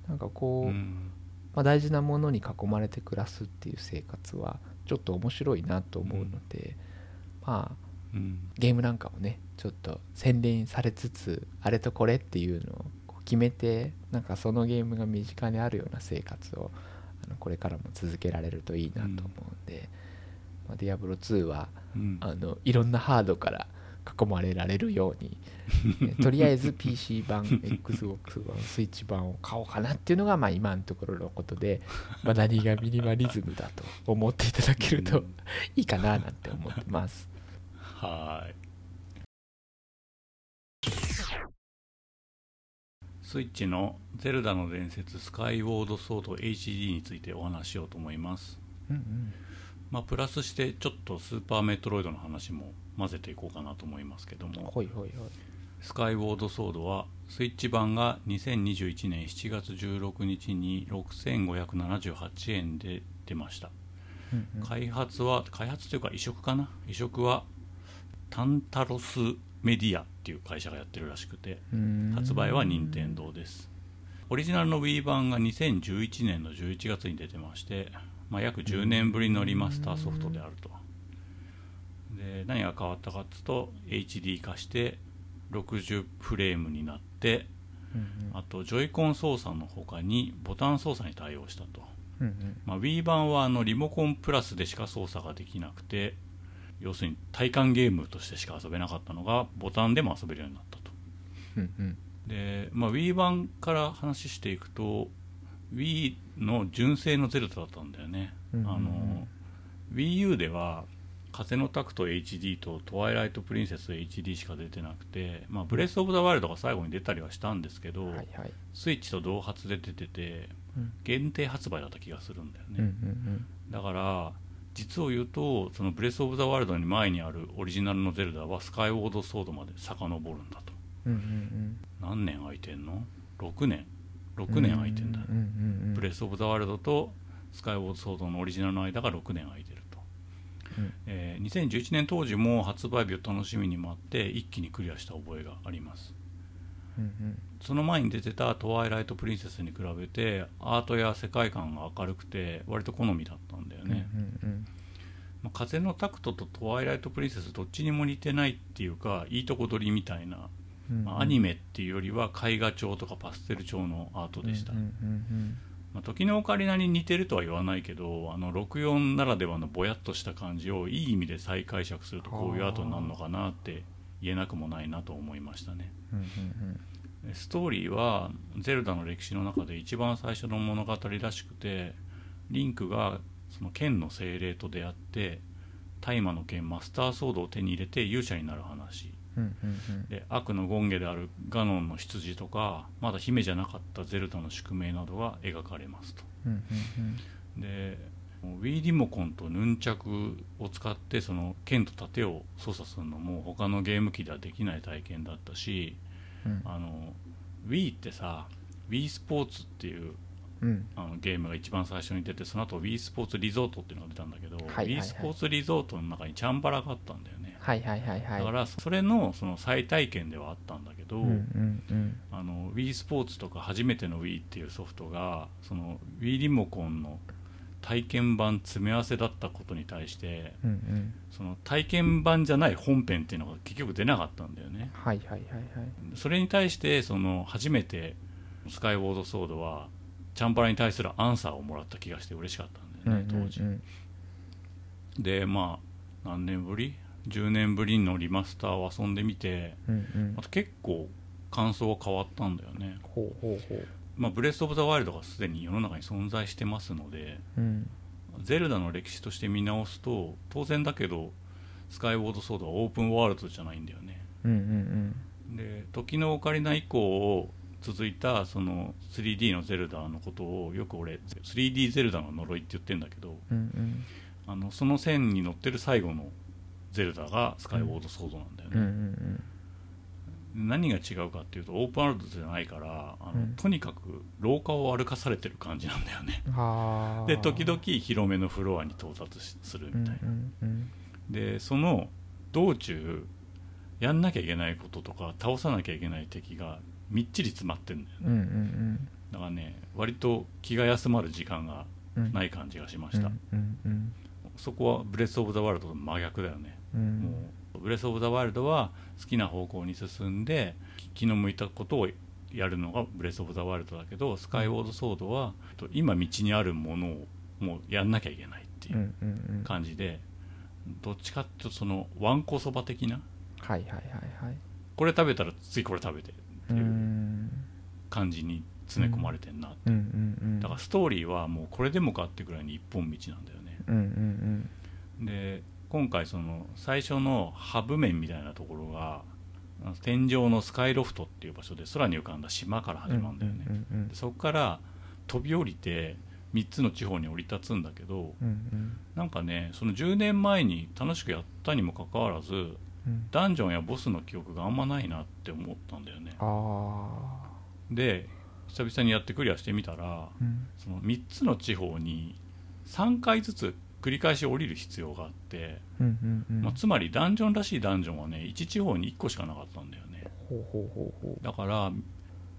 なんかこう、うん。まあ、大事なものに囲まれて暮らすっていう生活はちょっと面白いなと思うので、まあうん。ゲームなんかもねちょっと洗練されつつあれとこれっていうのを決めてなんかそのゲームが身近にあるような生活をあのこれからも続けられるといいなと思うんで、まあ、ディアブロ2はうん。あのいろんなハードから囲まれられるようにえ とりあえず PC 版 XBOX 版スイッチ版を買おうかなっていうのがまあ今のところのことで、まあ、何がミニマリズムだと思っていただけるとうん。いいかななんて思ってます。はい。スイッチの「ゼルダの伝説スカイウォードソード HD」についてお話ししようと思います。うんうんまあプラスしてちょっとスーパーメトロイドの話も混ぜていこうかなと思いますけども。ほいほいほい。スカイウォードソードはスイッチ版が2021年7月16日に6578円で出ました。うんうん。開発は開発というか移植かな？移植はタンタロスメディアっていう会社がやってるらしくてうん。発売は任天堂です。オリジナルの Wii 版が2011年の11月に出てまして、まあ、約10年ぶりのリマスターソフトであると。で何が変わったかっていうと HD 化して60フレームになってうんあとジョイコン操作の他にボタン操作に対応したと。うんうん。まあ、Wii 版はあのリモコンプラスでしか操作ができなくて要するに体感ゲームとしてしか遊べなかったのがボタンでも遊べるようになったと。うんうん。で、まあ、Wii 版から話していくと Wii の純正のゼルダだったんだよね、うん。うんうんあの WiiU では風のタクト HD とトワイライトプリンセス HD しか出てなくて、まあ、ブレス・オブ・ザ・ワイルドが最後に出たりはしたんですけど、はいはい。スイッチと同発で出ててうん。限定発売だった気がするんだよね、うんうんだから実を言うとそのブレス・オブ・ザ・ワールドに前にあるオリジナルのゼルダはスカイウォード・ソードまで遡るんだと。うんうんうん。何年空いてんの？6年6年空いてんだ、うんうんうんブレス・オブ・ザ・ワールドとスカイウォード・ソードのオリジナルの間が6年空いてると、うん。えー2011年当時も発売日を楽しみに待って一気にクリアした覚えがあります。うんうん。その前に出てた「トワイライト・プリンセス」に比べてアートや世界観が明るくて割と好みだったんだよね、うんうんまあ風のタクトとトワイライト・プリンセスどっちにも似てないっていうかいいとこ取りみたいな、うんまあアニメっていうよりは絵画調とかパステル調のアートでした、まあ、時のオカリナに似てるとは言わないけどあの64ならではのぼやっとした感じをいい意味で再解釈するとこういうアートになるのかなって言えなくもないなと思いましたね。ストーリーはゼルダの歴史の中で一番最初の物語らしくてリンクがその剣の精霊と出会って大麻の剣マスターソードを手に入れて勇者になる話で悪の権下であるガノンの羊とかまだ姫じゃなかったゼルダの宿命などが描かれますと。うんうんで Wii リモコンとヌンチャクを使ってその剣と盾を操作するのも他のゲーム機ではできない体験だったしうん。あの Wii ってさ Wii スポーツっていううん。あのゲームが一番最初に出てその後 Wii スポーツリゾートっていうのが出たんだけど、はいはいはい。Wii スポーツリゾートの中にチャンバラがあったんだよねはいはいはいはい。だからそれのその再体験ではあったんだけど、うんうんうん。あの Wii スポーツとか初めての Wii っていうソフトがその Wii リモコンの体験版詰め合わせだったことに対してうんうん。その体験版じゃない本編っていうのが結局出なかったんだよね。はいはいはいはい。それに対してその初めてスカイウォードソードはチャンバラに対するアンサーをもらった気がして嬉しかったんだよね当時、うんでまあ何年ぶり？10年ぶりのリマスターを遊んでみてうんうん。また結構感想が変わったんだよね。ほうほうほう。まあ、ブレス・オブ・ザ・ワイルドがすでに世の中に存在してますのでうん。ゼルダの歴史として見直すと当然だけどスカイウォード・ソードはオープンワールドじゃないんだよね。うんうんで時のオカリナ以降続いたその 3D のゼルダのことをよく俺 3D ゼルダの呪いって言ってるんだけどうんうん。あのその線に乗ってる最後のゼルダがスカイウォード・ソードなんだよね、うんうん何が違うかっていうとオープンワールドじゃないからあの、うん。とにかく廊下を歩かされてる感じなんだよね。で時々広めのフロアに到達しするうんみたいな、うんうんでその道中やんなきゃいけないこととか倒さなきゃいけない敵がみっちり詰まってるんだよね。うんうんだからね割と気が休まる時間がうん。ない感じがしました、うんうんそこはブレス・オブ・ザ・ワールドと真逆だよね、うん。もうブレス・オブ・ザ・ワールドは好きな方向に進んで気の向いたことをやるのがブレス・オブ・ザ・ワールドだけどスカイウォード・ソードは今道にあるものをもうやんなきゃいけないっていううんうんうん。感じでどっちかっていうとそのわんこそば的な？はいはいはいはい。これ食べたらついこれ食べてってういうん。感じに詰め込まれてんな、うんうんうん。だからストーリーはもうこれでもかってぐらいに一本道なんだよね。うんうん。で今回その最初のハブ面みたいなところが天井のスカイロフトっていう場所で空に浮かんだ島からうん始まるんだよね、うんうんでそこから飛び降りて3つの地方に降り立つんだけどうんうん。なんかねその10年前に楽しくやったにもかかわらずうん。ダンジョンやボスの記憶があんまないなって思ったんだよね。で久々にやってクリアしてみたらうん。その3つの地方に3回ずつ繰り返し降りる必要があって、うんうんうん。まあ、つまりダンジョンらしいダンジョンはね1地方に1個しかなかったんだよね。ほうほうほうほだから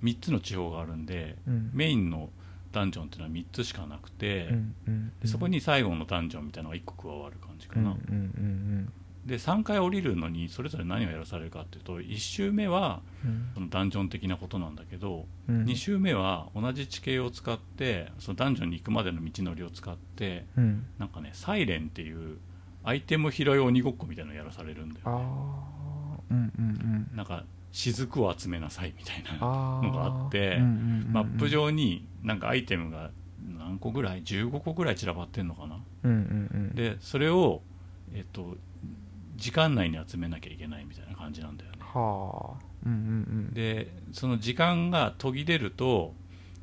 3つの地方があるんでううん。メインのダンジョンっていうのは3つしかなくて、うんうんでそこに最後のダンジョンみたいなのが1個加わる感じかな、うんうんうんで3回降りるのにそれぞれ何をやらされるかっていうと1周目はうん。そのダンジョン的なことなんだけど、うん。2周目は同じ地形を使ってそのダンジョンに行くまでの道のりを使ってうん。なんかねサイレンっていうアイテム拾い鬼ごっこみたいなのやらされるんだよああうんうんうん。なんか雫を集めなさいみたいなあのがあってマップ上になんかアイテムが何個ぐらい15個ぐらい散らばってんのかな、うんうんうん、でそれを、えっと、時間内に集めなきゃいけないみたいな感じなんだよね。はあ。うんうんうん。でその時間が途切れると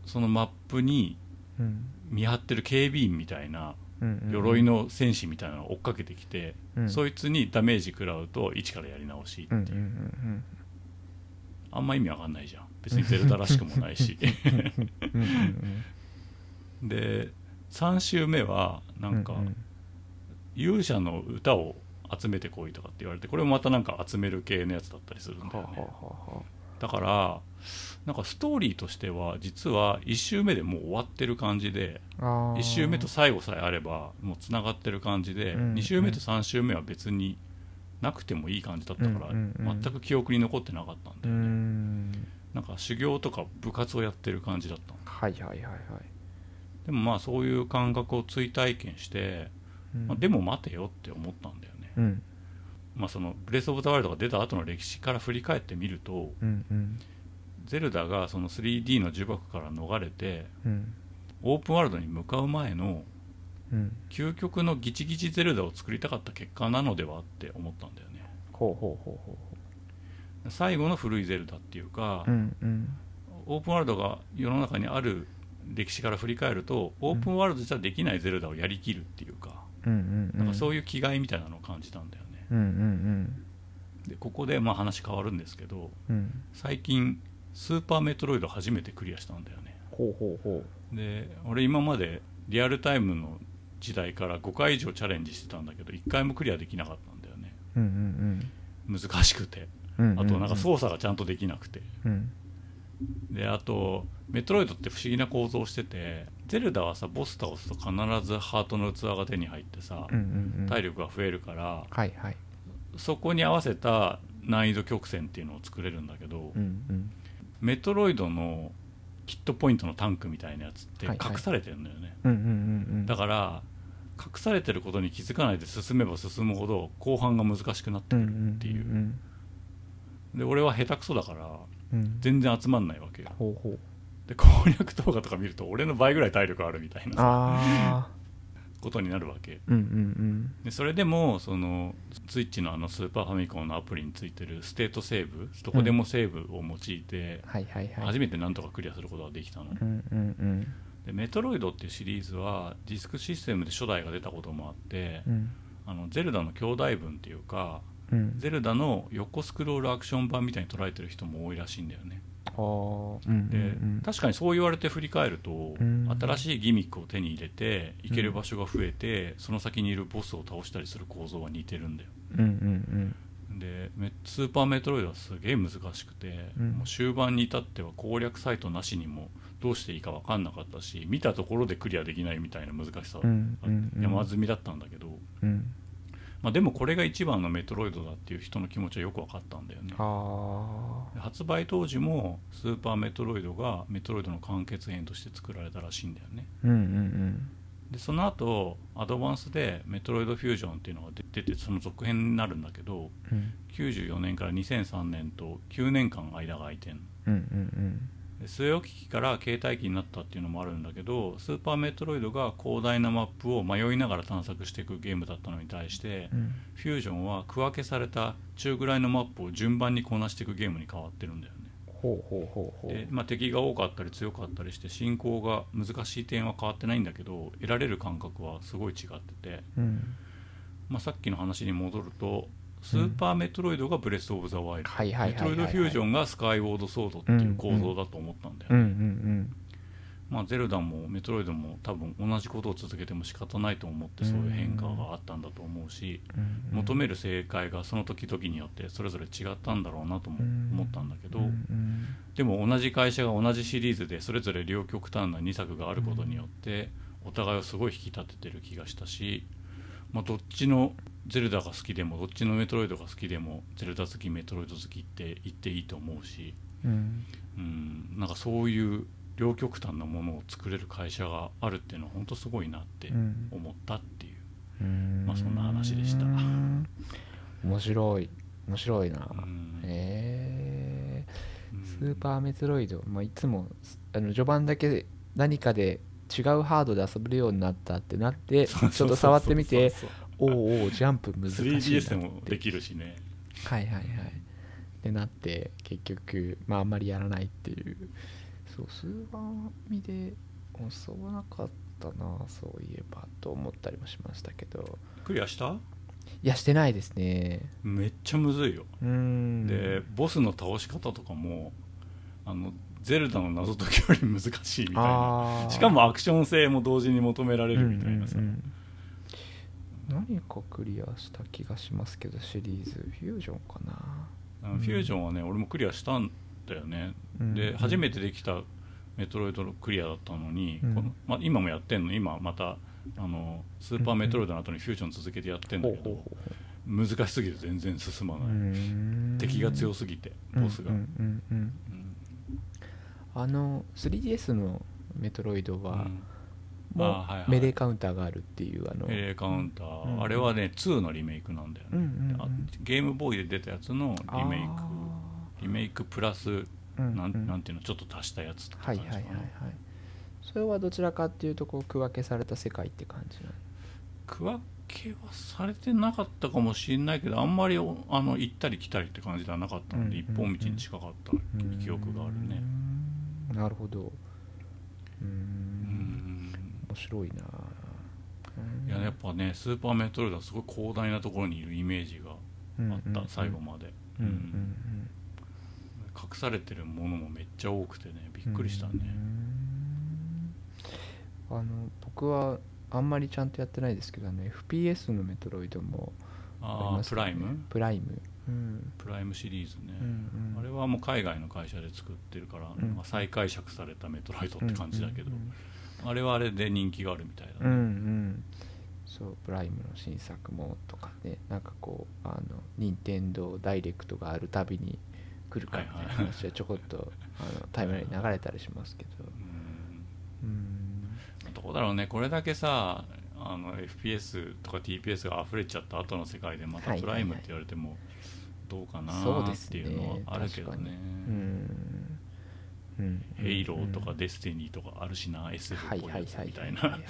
そのマップにうん。見張ってる警備員みたいなうんうん鎧の戦士みたいなのを追っかけてきて、うん。そいつにダメージ食らうと一からやり直しっていう、うんうんうんあんま意味わかんないじゃん。別にゼルダらしくもないし。うんうんうん。で3週目はなんかうんうん。勇者の歌を集めてこいとかって言われてこれもまたなんか集める系のやつだったりするんだよね。だからなんかストーリーとしては実は1周目でもう終わってる感じでああー。1周目と最後さえあればもうつながってる感じでうん2周目と3周目は別になくてもいい感じだったから全く記憶に残ってなかったんだよね。ん。なんか修行とか部活をやってる感じだったの。はいはいはいはい。でもまあそういう感覚を追体験して、うん。まあ、でも待てよって思ったんだよね、うん。まあ、そのブレス・オブ・ザ・ワイルドが出た後の歴史から振り返ってみるとうんうん。ゼルダがその 3D の呪縛から逃れてうん。オープンワールドに向かう前のうん。究極のギチギチゼルダを作りたかった結果なのではって思ったんだよね。ほうほうほうほ最後の古いゼルダっていうか、ううんうん。オープンワールドが世の中にある歴史から振り返るとオープンワールドじゃできないゼルダをやりきるっていうか,、うんうんうん。なんかそういう気概みたいなのを感じたんだよね。うんうんでここでまあ話変わるんですけどうん。うん最近スーパーメトロイド初めてクリアしたんだよね。ほうほうほで俺今までリアルタイムの時代から5回以上チャレンジしてたんだけど1回もクリアできなかったんだよね。ううんうん。難しくて。うんうん。あとなんか操作がちゃんとできなくて。うん。であとメトロイドって不思議な構造をしててゼルダはさボス倒すと必ずハートの器が手に入ってさうんうんうん。体力が増えるからはいはい。そこに合わせた難易度曲線っていうのを作れるんだけどうんうん。メトロイドのヒットポイントのタンクみたいなやつって隠されてるんだよね、うんうんうんうん。だから隠されてることに気づかないで進めば進むほど後半が難しくなってくるっていう、んで俺は下手くそだからうんうん。全然集まんないわけよ。ほうほうで攻略動画とか見ると俺の倍ぐらい体力あるみたいなことになるわけ。うんうんでそれでもそのスイッチのあのスーパーファミコンのアプリについてるステートセーブどこでもセーブを用いて初めてなんとかクリアすることができたの、うんうんうん。でメトロイドっていうシリーズはディスクシステムで初代が出たこともあって、うん。あのゼルダの兄弟分っていうかうん。ゼルダの横スクロールアクション版みたいに捉えてる人も多いらしいんだよね確かにそう言われて振り返ると、ん。新しいギミックを手に入れて行ける場所が増えて、その先にいるボスを倒したりする構造は似てるんだよ。でメスーパーメトロイドはすげえ難しくて、うん。もう終盤に至っては攻略サイトなしにもどうしていいか分かんなかったし見たところでクリアできないみたいな難しさ、うんうんうん。山積みだったんだけど、うんうんまあ、でもこれが一番のメトロイドだっていう人の気持ちはよく分かったんだよね。発売当時もスーパーメトロイドがメトロイドの完結編として作られたらしいんだよね。ーうんうん。でその後アドバンスでメトロイドフュージョンっていうのが出てその続編になるんだけどうん。94年から2003年と9年間間が空いてんの。うんうんで据え置き機から携帯機になったっていうのもあるんだけどスーパーメトロイドが広大なマップを迷いながら探索していくゲームだったのに対して、うん。フュージョンは区分けされた中ぐらいのマップを順番にこなしていくゲームに変わってるんだよね。ほうほうほうほう。で、まあ、敵が多かったり強かったりして進行が難しい点は変わってないんだけど得られる感覚はすごい違ってて、うん。まあ、さっきの話に戻るとスーパーメトロイドがブレス・オブ・ザ・ワイルド、メトロイドフュージョンがスカイウォード・ソードっていう構造だと思ったんだよね、うんうんまあ、ゼルダもメトロイドも多分同じことを続けても仕方ないと思ってそういう変化があったんだと思うし、うん求める正解がその時々によってそれぞれ違ったんだろうなとも思ったんだけど、うんうん。でも同じ会社が同じシリーズでそれぞれ両極端な2作があることによってお互いをすごい引き立ててる気がしたし、まあ、どっちのゼルダが好きでもどっちのメトロイドが好きでもゼルダ好きメトロイド好きって言っていいと思うし、うんうん、なんかそういう両極端なものを作れる会社があるっていうのは本当すごいなってうん。思ったっていう。うんまあそんな話でした。面白い。面白いな。うん。へえスーパーメトロイド、まあ、いつもあの序盤だけ何かで違うハードで遊べるようになったってなってちょっと触ってみておうおうジャンプ難しいなって。3DS でもできるしねはいはいはい。ってなって結局まああんまりやらないっていう。そうスーパーミで教わなかったなそういえばと思ったりもしましたけど。クリアした？いやしてないですね。めっちゃむずいよ。でボスの倒し方とかもあのゼルダの謎解きより難しいみたいな。しかもアクション性も同時に求められるみたいなさ、うんうんうん何かクリアした気がしますけどシリーズ。フュージョンかな。フュージョンはね、俺もクリアしたんだよね、うん。で初めてできたメトロイドのクリアだったのに、うん。このまあ、今もやってんの。今またあのスーパーメトロイドの後にフュージョン続けてやってんだけど、難しすぎて全然進まない、敵が強すぎてボスが、あの 3DS のメトロイドは、うんもメレーカウンターがあるっていうあのメレーカウンター、うん。あれはね2のリメイクなんだよね、ゲームボーイで出たやつのリメイあクリメイクプラスなん,、うんなんていうのちょっと足したやつっては感じかないはいはいはい。それはどちらかっていうとこう区分けされた世界って感じなの？区分けはされてなかったかもしれないけどあんまりおあの行ったり来たりって感じではなかったので、うん一本道に近かった記憶があるね。なるほど。うん面白いな。うん。いややっぱねスーパーメトロイドはすごい広大なところにいるイメージがあった、最後まで、うんううん。ん隠されてるものもめっちゃ多くてねびうんっくりしたね、うん。あの僕はあんまりちゃんとやってないですけどあの FPS のメトロイドもあね。プライム？プライム。うん。プライムシリーズね、うんうん。あれはもう海外の会社で作ってるから、うん。まあ再解釈されたメトロイドって感じだけど、うんあれはあれで人気があるみたいだうんうん、うね、ん。そうプライムの新作もとかね。なんかこうあの任天堂ダイレクトがあるたびに来るかみたいな話はちょこっとあのタイムラインに流れたりしますけど。うん。うんどうだろうね。これだけさあの FPS とか TPS が溢れちゃった後の世界でまたはいはいはい。プライムって言われてもどうかなっていうのはあるけど確かにね。うんうんヘイローとかでデスティニーとかあるしな SF っぽいやつみたいな。は い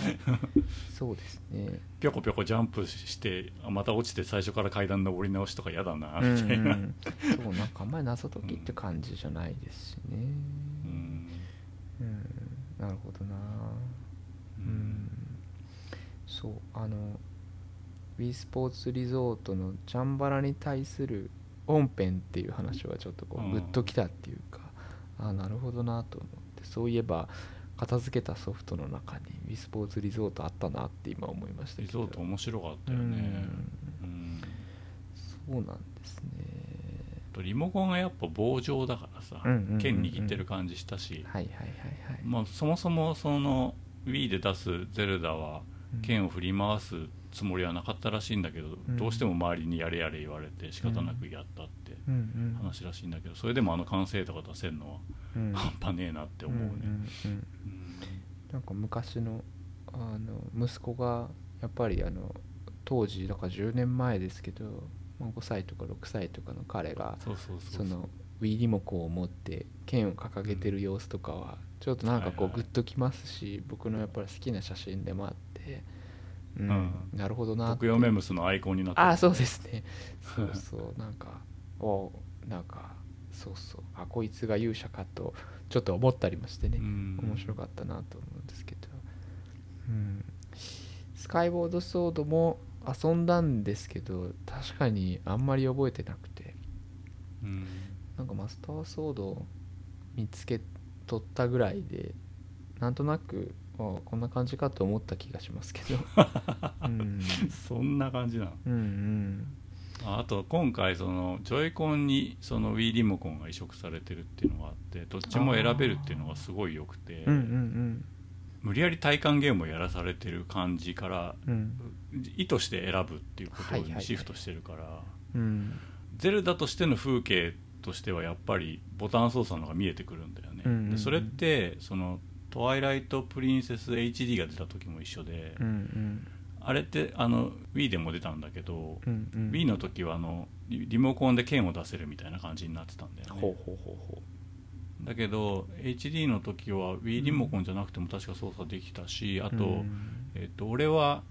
そうですね。ぴょこぴょこジャンプしてあまた落ちて最初から階段登り直しとか嫌だなうん。みたいな、うんそうなんかあんまり謎解きって感じじゃないですしね。うん。うん。なるほどな。うん。そうあの w スポーツリゾートのチャンバラに対する本編っていう話はちょっとこううん。グッときたっていうか、あなるほどなと思ってそういえば片付けたソフトの中に w スポーツリゾートあったなって今思いましたリゾート面白かったよね。うん。そうなんですね。とリモコンがやっぱ棒状だからさ、剣握ってる感じしたし、そもそもその Wii で出すゼルダはうん。剣を振り回すつもりはなかったらしいんだけど、うん。どうしても周りにやれやれ言われて仕方なくやったって話らしいんだけどそれでもあの完成とか出せるのはうん。半端ねえなって思うね、なんか昔のあの息子がやっぱりあの当時だから10年前ですけど、まあ、5歳とか6歳とかの彼がその Wii リモコンを持って剣を掲げてる様子とかはちょっとなんかこうグッときますし僕のやっぱり好きな写真でもあって、うん。うん。なるほどなって。特用メムスのアイコンになってあそうですね。そうそう。なんかおなんかそうそうあこいつが勇者かとちょっと思ったりもしてね、うん。面白かったなと思うんですけど、うん、スカイボードソードも遊んだんですけど確かにあんまり覚えてなくて。うん。なんかマスターソードを見つけ取ったぐらいでなんとなくあこんな感じかと思った気がしますけど、うん、そんな感じなの？うんうんああと今回そのジョイコンにその Wii リモコンが移植されてるっていうのがあってどっちも選べるっていうのがすごい良くて、うんうん無理やり体感ゲームをやらされてる感じからうん。意図して選ぶっていうことにシフトしてるから、うん。ゼルダとしての風景としてはやっぱりボタン操作のが見えてくるんだよね、うんうんうん。でそれってそのトワイライトプリンセス HD が出た時も一緒で、うんうんあれってあの Wii でも出たんだけど、うんうん。Wii の時はあのリリモコンで剣を出せるみたいな感じになってたんだよね。ほうほうほうほだけど HD の時は Wii リモコンじゃなくても確か操作できたしあと,、うん。えっと俺は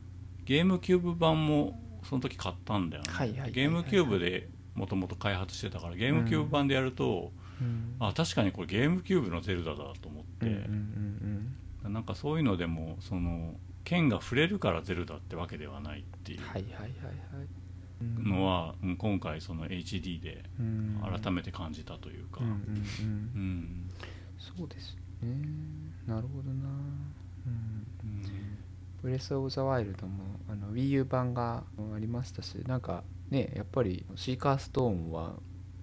ゲームキューブ版もその時買ったんだよね、はいはいはいはいゲームキューブでもともと開発してたからゲームキューブ版でやると、うん。あ確かにこれゲームキューブのゼルダだと思って、うんうんうん。なんかそういうのでもその剣が触れるからゼルダってわけではないっていううんはいはいはいはい。うんのは、うん今回その HD でうん。改めて感じたというか、そうですね。なるほどな。うん。うん。ブレス・オブ・ザ・ワイルドもあの Wii U 版がありましたしなんかねやっぱりシーカーストーンは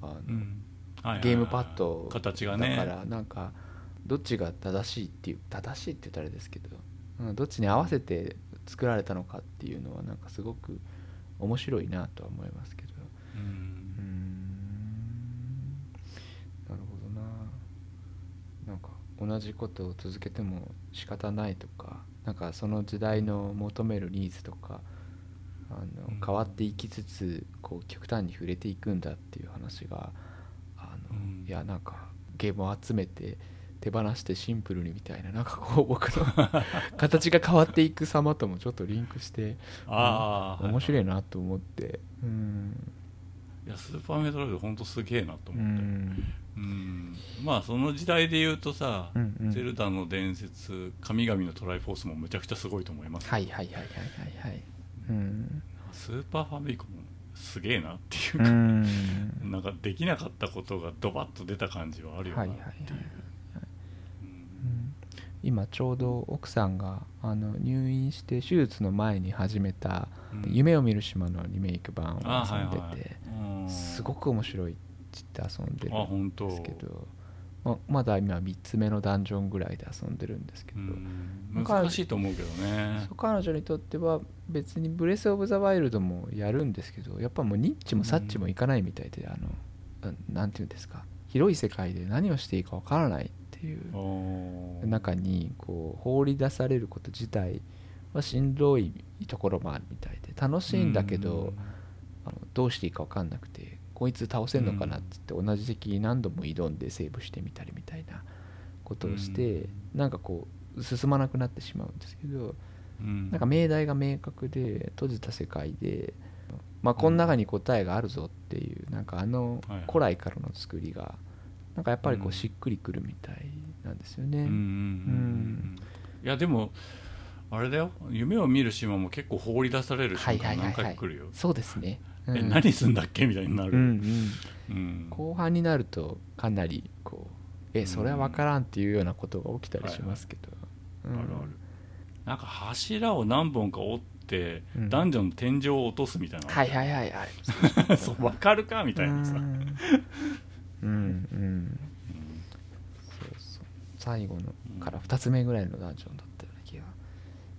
あの、ゲームパッド形がね。だからなんかどっちが正しいっていう正しいって言ったらあれですけど、うん、どっちに合わせて作られたのかっていうのはなんかすごく面白いなとは思いますけど。ううん。なるほどな。なんか同じことを続けても仕方ないとかなんかその時代の求めるニーズとかあのうん。変わっていきつつこう極端に触れていくんだっていう話があの、うん。いやなんかゲームを集めて手放してシンプルにみたいななんかこう僕の形が変わっていく様ともちょっとリンクしてああ、面白いいなと思って。うん。いやスーパーメトロイド本当すげえなとう思って。ん。うん。まあその時代で言うとさ、うんうん。ゼルダの伝説神々のトライフォースもむちゃくちゃすごいと思います、はいはいはいはいはいはい。うん。スーパーファミコンすげえなっていううか、ん。なんかできなかったことがドバッと出た感じはあるよなはいっていう、はいはいはいうんうん今ちょうど奥さんがあの入院して手術の前に始めたうん「夢を見る島」のリメイク版を遊んでて、すごく面白いって言って遊んでるあ本当んですけどままだ今3つ目のダンジョンぐらいで遊んでるんですけど、難しいと思うけどね。彼女にとっては別にブレス・オブ・ザ・ワイルドもやるんですけどやっぱもうニッチもサッチもいかないみたいで、あのななんていうんですか広い世界で何をしていいかわからないっていう中にこう放り出されること自体はしんどいところもあるみたいで楽しいんだけど、あのどうしていいか分かんなくてこいつ倒せんのかなっつって同じ敵に何度も挑んでセーブしてみたりみたいなことをして、なんかこう進まなくなってしまうんですけどうん。なんか命題が明確で閉じた世界で、まあ、この中に答えがあるぞっていうなんかあの古来からの作りがなんかやっぱりこううん。しっくりくるみたいなんですよね。うんいやでもあれだよ。夢を見る島も結構放り出される瞬間何回か来るよ。そうですね。うん。え何すんだっけみたいになる、うんうん。うん。後半になるとかなりこうえそれは分からんっていうようなことが起きたりしますけど、うん。あるある。なんか柱を何本か折って、うん。ダンジョンの天井を落とすみたいな、はいはいはいはい。そう分かるかみたいなさ、うんうんうん。そうそう。最後のから2つ目ぐらいのダンジョンだったような気が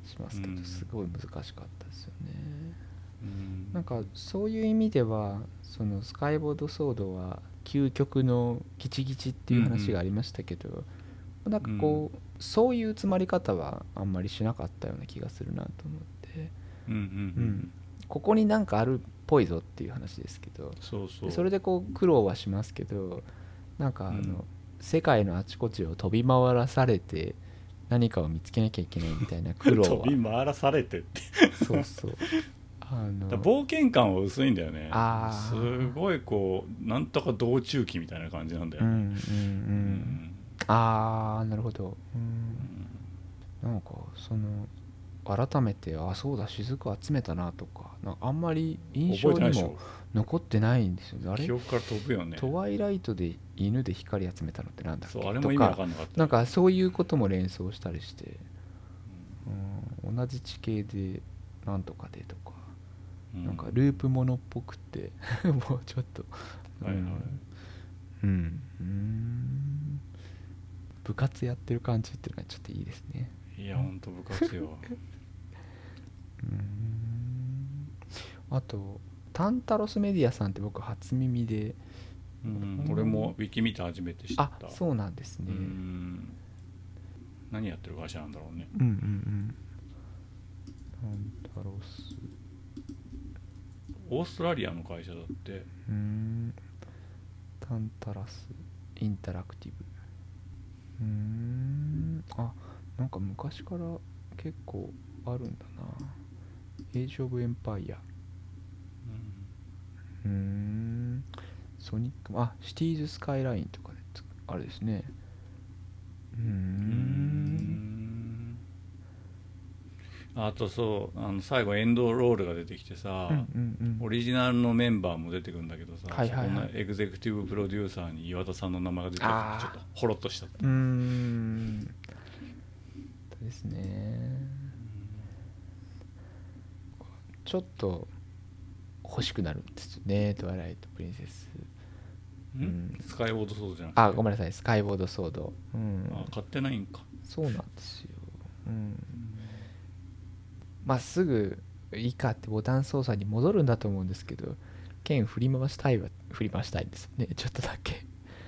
しますけど、うんすごい難しかったですよね。うん。なんかそういう意味ではそのスカイボードソードは究極のギチギチっていう話がありましたけど、なんかこう、そういう詰まり方はあんまりしなかったような気がするなと思って、うんうんううん。ん、ここになんかあるっぽいぞっていう話ですけど。そうそう。でそれでこう苦労はしますけどなんかあの、うん。世界のあちこちを飛び回らされて何かを見つけなきゃいけないみたいな苦労 飛はび回らされてって。そうそう。あの冒険感は薄いんだよね。あすーごいこうなんとか道中記みたいな感じなんだよね、うんうんううん。ああなるほど。うん。なんかその改めてあそうだ雫集めたなとかなんかあんまり印象にも残ってないんですよね。あれ？記憶から飛ぶよね。トワイライトで犬で光集めたのってなんだっけ？そうあれも意味わとかかんなかった。なんかそういうことも連想したりして、うん、同じ地形でなんとかでとか、うん。なんかループものっぽくて。もうちょっと、はいはい。うん。うん。部活やってる感じっていうのはちょっといいですね。いや本当部活よ。う んあとタンタロスメディアさんって僕初耳で。うん俺もウィキ見て初めて知った。あそうなんですね、うん。何やってる会社なんだろうね。うんうんうん。タンタロス。オーストラリアの会社だって。うーん。タンタラスインタラクティブ。うーん。あなんか昔から結構あるんだなエイジ・オブ・エンパイアうーん。ソニックあシティーズ・スカイラインとかね。つあれですね。うん。んあとそうあの最後エンドロールが出てきてさ、うんうんうん。オリジナルのメンバーも出てくるんだけどさ、はいはいはい。エグゼクティブプロデューサーに岩田さんの名前が出てきてちょっとホロッとした。うーん。ですねちょっと欲しくなるんですよねトワイライト・プリンセス。ん？うん。スカイウォードソードじゃなくて？あごめんなさいスカイボードソード。うん。あ買ってないんか。そうなんですよ。うん。まあすぐいいかってボタン操作に戻るんだと思うんですけど剣振り回したいは振り回したいんですよね。ちょっとだけ。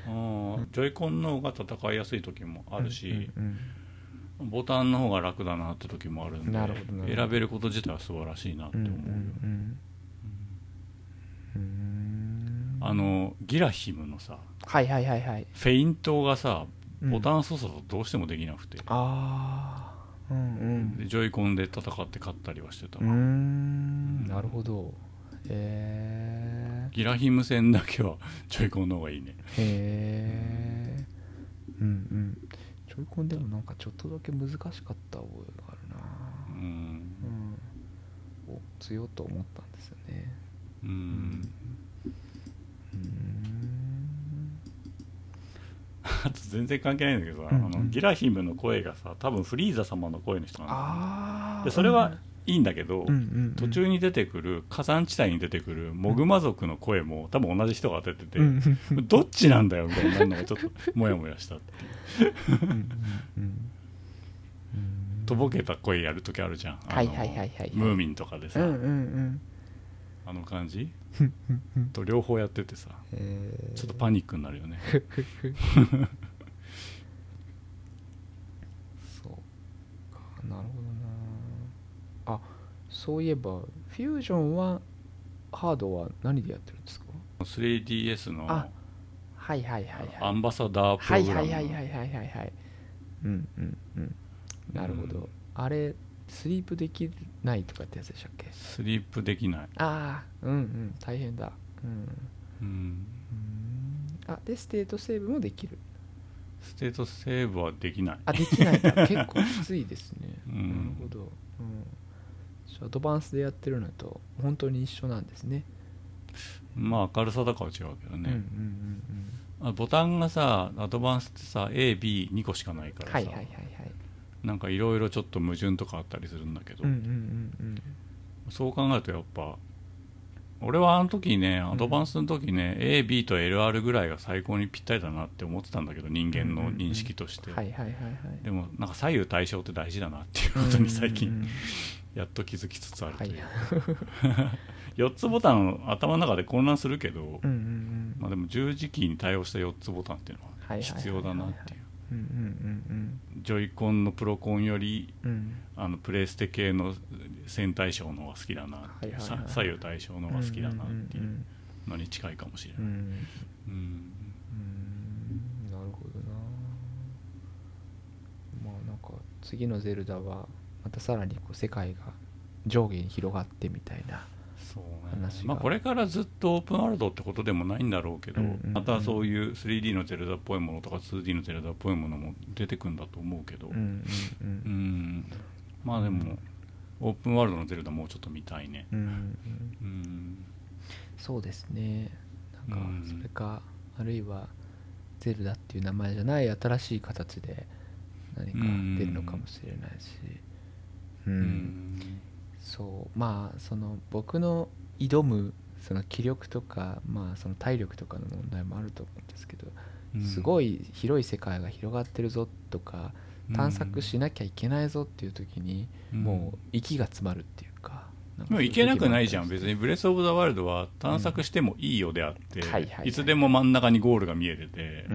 あージョイコンの方が戦いやすい時もあるし、うんうんボタンの方が楽だなって時もあるんでなるほど選べること自体は素晴らしいなってうん思う、うんうんうんうん。あのギラヒムのさはいはいはいはい。フェイントがさうん。ボタン操作だとどうしてもできなくて、ああうんでジョイコンで戦って勝ったりはしてたうん。なるほど。へギラヒム戦だけはジョイコンの方がいいね。えへえうんうんジョイコンでもなんかちょっとだけ難しかった覚えがあるな。うん。うん。お強いと思ったんですよね。うん。ん。あと全然関係ないんだけど、うんあのギラヒムの声がさ多分フリーザ様の声の人なんだよああでそれはいいんだけど、うんうんうん。途中に出てくる火山地帯に出てくるモグマ族の声も多分同じ人が当ててて、うんうんどっちなんだよみたいになるのがちょっとモヤモヤしたっていう。とぼけた声やるときあるじゃん。ムーミンとかでさ、うんうんうんあの感じ？と両方やっててさ。えー。ちょっとパニックになるよね。そうか。なるほどそういえばフュージョンはハードは何でやってるんですか？3DS のあはいはいはいアはい。ンバサダープはいログラム。はいはいはいはいはい。はいうんうんうん。なるほど、うん。あれスリープできないとかってやつでしたっけ？スリープできない、ああうんうん。大変だ。うん。うん、うん。あでステートセーブもできる。ステートセーブはできない。あできないか 結構きついですね、うん。なるほど、うん、アドバンスでやってるのと本当に一緒なんですね。まあ明るさとかは違うけどうんうんね、うん。あボタンがさアドバンスってさ AB2 個しかないからさ、うんはいはいはいはい。なんかいろいろちょっと矛盾とかあったりするんだけど、うんうんうんそう考えるとやっぱ俺はあの時ねアドバンスの時ね、AB と LR ぐらいが最高にぴったりだなって思ってたんだけど人間の認識として、でもなんか左右対称って大事だなっていうことに最うんうん近やっと気づきつつあるはいとい。う、4つボタン頭の中で混乱するけど、うんうんうん。まあ、でも十字キーに対応した4つボタンっていうのははいはいはいはい必要だなっていう。ジョイコンのプロコンよりうん。うんあのプレステ系の線対称の方が好きだなっていう、はいはいはいさ左右対称の方が好きだなっていんうん。のに近いかもしれない、うん。うん。うん。うん。なるほどな。まあなんか次のゼルダはまたさらにこう世界が上下に広がってみたいなそうね。話が。まあ、これからずっとオープンワールドってことでもないんだろうけど、うんうんうん。またそういう 3D のゼルダっぽいものとか 2D のゼルダっぽいものも出てくんだと思うけど、うんうんまあでもオープンワールドのゼルダもうちょっと見たいね。うんうん。うん。そうですね。なんかうん。それか、あるいはゼルダっていう名前じゃない新しい形で何か出るのかもしれないしう、うん。んそう。まあその僕の挑むその気力とかまあその体力とかの問題もあると思うんですけど、すごいい広い世界が広がってるぞとか探索しなきゃいけないぞっていう時に、もう息が詰まるっていうもう行けなくないじゃん。別にブレス・オブ・ザ・ワールドは探索してもいいよであって、はいつでも真ん中にゴールが見えてて、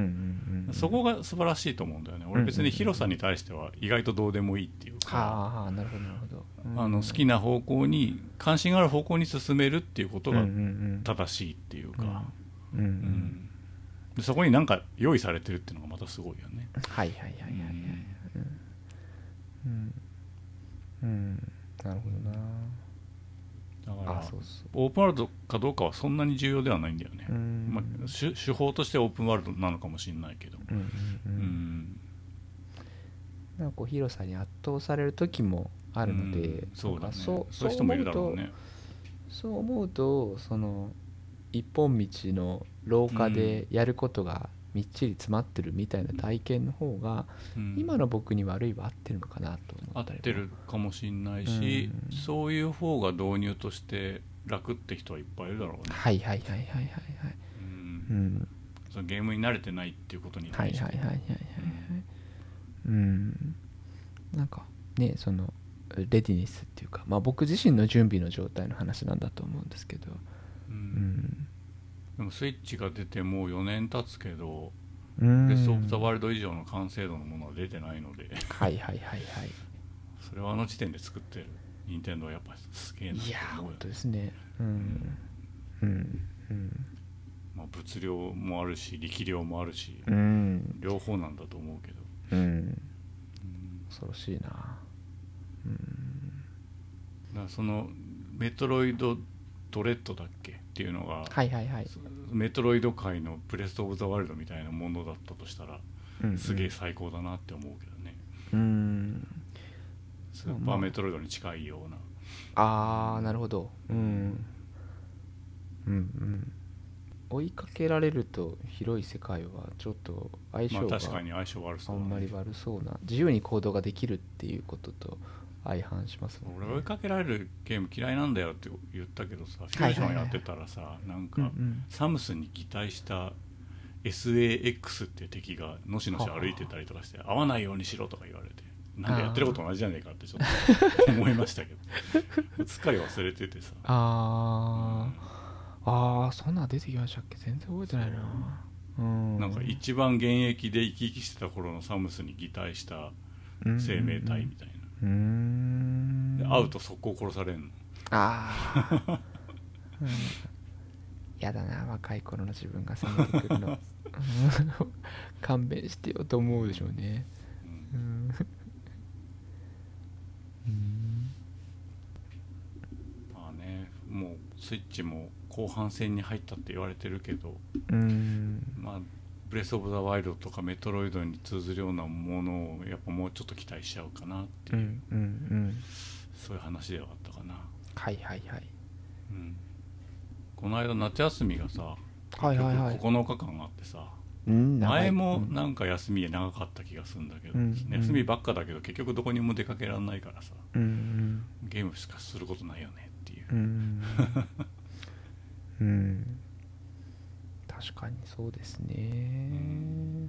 そこが素晴らしいと思うんだよね。俺別に広さに対しては意外とどうでもいいっていうか、はあなるほどなるほど、うん。あの好きな方向に関心がある方向に進めるっていうことが正しいっていうか、そこになんか用意されてるっていうのがまたすごいよね。はいはいはいはいはい。うん。うん。なるほどなだからあそうそう。オープンワールドかどうかはそんなに重要ではないんだよね、うん。まあ、手手法としてオープンワールドなのかもしれないけど。うんうんううん。んなんかこう広さに圧倒される時もあるので、うん。そうだね。そういう人もいるだろうね。そう思うとその一本道の廊下でやることがみっちり詰まってるみたいな体験の方が、うん。今の僕に悪いは合ってるのかなと思合っりも。ったてるかもしれないし、うん。そういう方が導入として楽って人はいっぱいいるだろうね、はいはいはいはいはいはい。うん。うん。そのゲームに慣れてないっていうことにはい対して、はいはいはいはいはいうん。なんかねそのレディネスっていうかまあ僕自身の準備の状態の話なんだと思うんですけど。ううんんでもスイッチが出てもう4年経つけど、うん。レス・オブ・ザ・ワールド以上の完成度のものは出てないので。はいはいはいはい。それはあの時点で作ってる任天堂はやっぱりすげえなといやー本当ですね。うん。うん。うん。まあ、物量もあるし力量もあるし、うん。両方なんだと思うけど、うんうん。恐ろしいな。うん。だからそのメトロイドドレッドだっけ？っていうのが、はいはいはい。メトロイド界のブレス・オブ・ザ・ワールドみたいなものだったとしたら、うんすげえ最高だなって思うけどね。うん。スーパーメトロイドに近いような、ああなるほど。うん。うんうん。追いかけられると広い世界はちょっと相まあ性が確かに相性悪あんまり悪そうな自由に行動ができるっていうことと相反しますもんね。俺追いかけられるゲーム嫌いなんだよって言ったけどさフュージョンやってたらさなんうんかうん。サムスンに擬態した SAX っていう敵がのしのし歩いてたりとかして合わないようにしろとか言われてなんでやってること同じじゃねえかってちょっと 思いましたけど。すっかり忘れててさ。あー。あーそんなん出てきましたっけ？全然覚えてないな。うん。なんか一番現役で生き生きしてた頃のサムスンに擬態した生命体みたいな、うーん。で会うと速攻殺されんの。ああ、うん、やだな若い頃の自分が攻めてくるの。うん。勘弁してよと思うでしょうね。うんうん。うん。まあねもうスイッチも後半戦に入ったって言われてるけど。うん。まあブレス・オブ・ザ・ワイルドとかメトロイドに通ずるようなものをやっぱもうちょっと期待しちゃうかなっていう、うんうんうんそういう話ではあったかな、はいはいはい。うん、この間夏休みがさはいはいはい。結局9日間あってさうん前もうんなんか休み長かった気がするんだけど、うん休みばっかだけど結局どこにも出かけられないからさうんゲームしかすることないよねっていう。う、ん。うん確かにそうですね。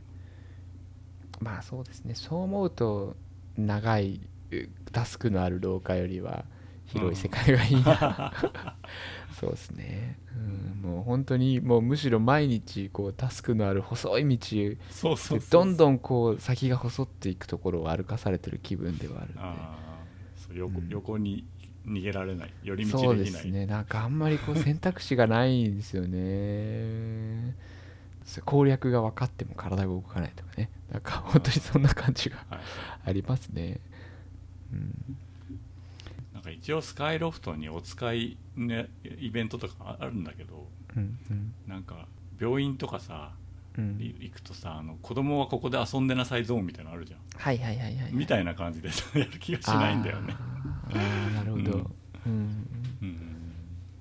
まあそうですね。そう思うと長いうタスクのある廊下よりは広い世界がいいな、そうですね、うん、もう本当にもうむしろ毎日こうタスクのある細い道どんどんこう先が細っていくところを歩かされてる気分ではあるんで。横,、うん。横に逃げられない寄り道そうできない。ですね。なんかあんまりこう選択肢がないんですよね。そ う攻略が分かっても体が動かないとかね。なんか本当にそんな感じがはい、ありますね。うん。なんか一応スカイロフトにお使い、ね、イベントとかあるんだけどうんうん。なんか病院とかさうん。い行くとさあの子供はここで遊んでなさいゾーンみたいなのあるじゃん。はいはいはいはいみたいな感じでさやる気がしないんだよね。あーあーなるほど。うん。うん。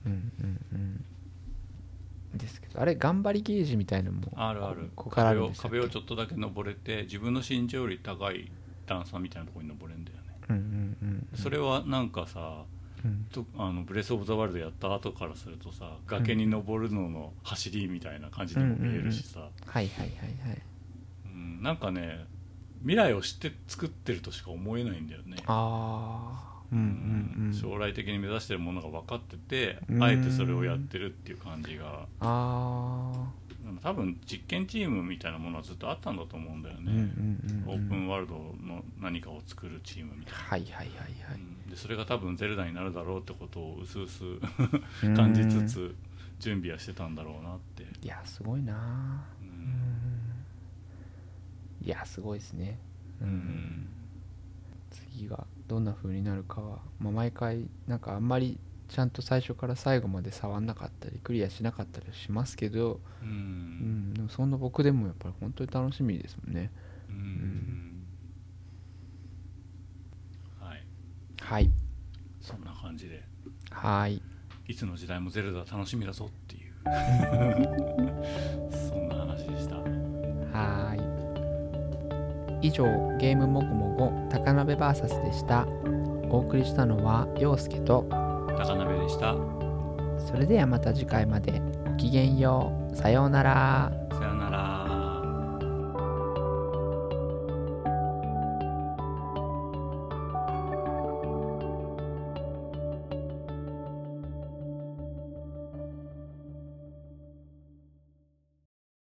うんうんうん。ですけどあれ頑張りゲージみたいのもあるある。ここからあ壁をちょっとだけ登れて自分の身長より高い段差みたいなところに登れるんだよね。うんうんうんそれはなんかさうんとあのブレス・オブ・ザ・ワールドやった後からするとさ崖に登るのの走りみたいな感じにも見えるしさ、はいはいはいはい。うんなんかね未来を知って作ってるとしか思えないんだよね、ああうんうんうん。将来的に目指してるものが分かっててうん。あえてそれをやってるっていう感じが。あ多分実験チームみたいなものはずっとあったんだと思うんだよあ、うんうんね、うんオープンワールドの何かを作るチームみたいな、はいはいはいはい。うんでそれが多分ゼルダになるだろうってことをうすうすうん。感じつつ準備はしてたんだろうなって、いやすごいな。うん。いやすごいですね。ううん。ん次がどんな風になるかは、まあ、毎回なんかあんまりちゃんと最初から最後まで触んなかったりクリアしなかったりしますけど、ううん。ん、でもそんな僕でもやっぱり本当に楽しみですもんね。うん。はいはい。そんな感じで。はい。いつの時代もゼルダ楽しみだぞっていう。そんな話でした。はい。以上ゲームもごもご高鍋 VS でした。お送りしたのは陽介と。高鍋でした。それではまた次回まで。ごきげんよう。さようなら。さよなら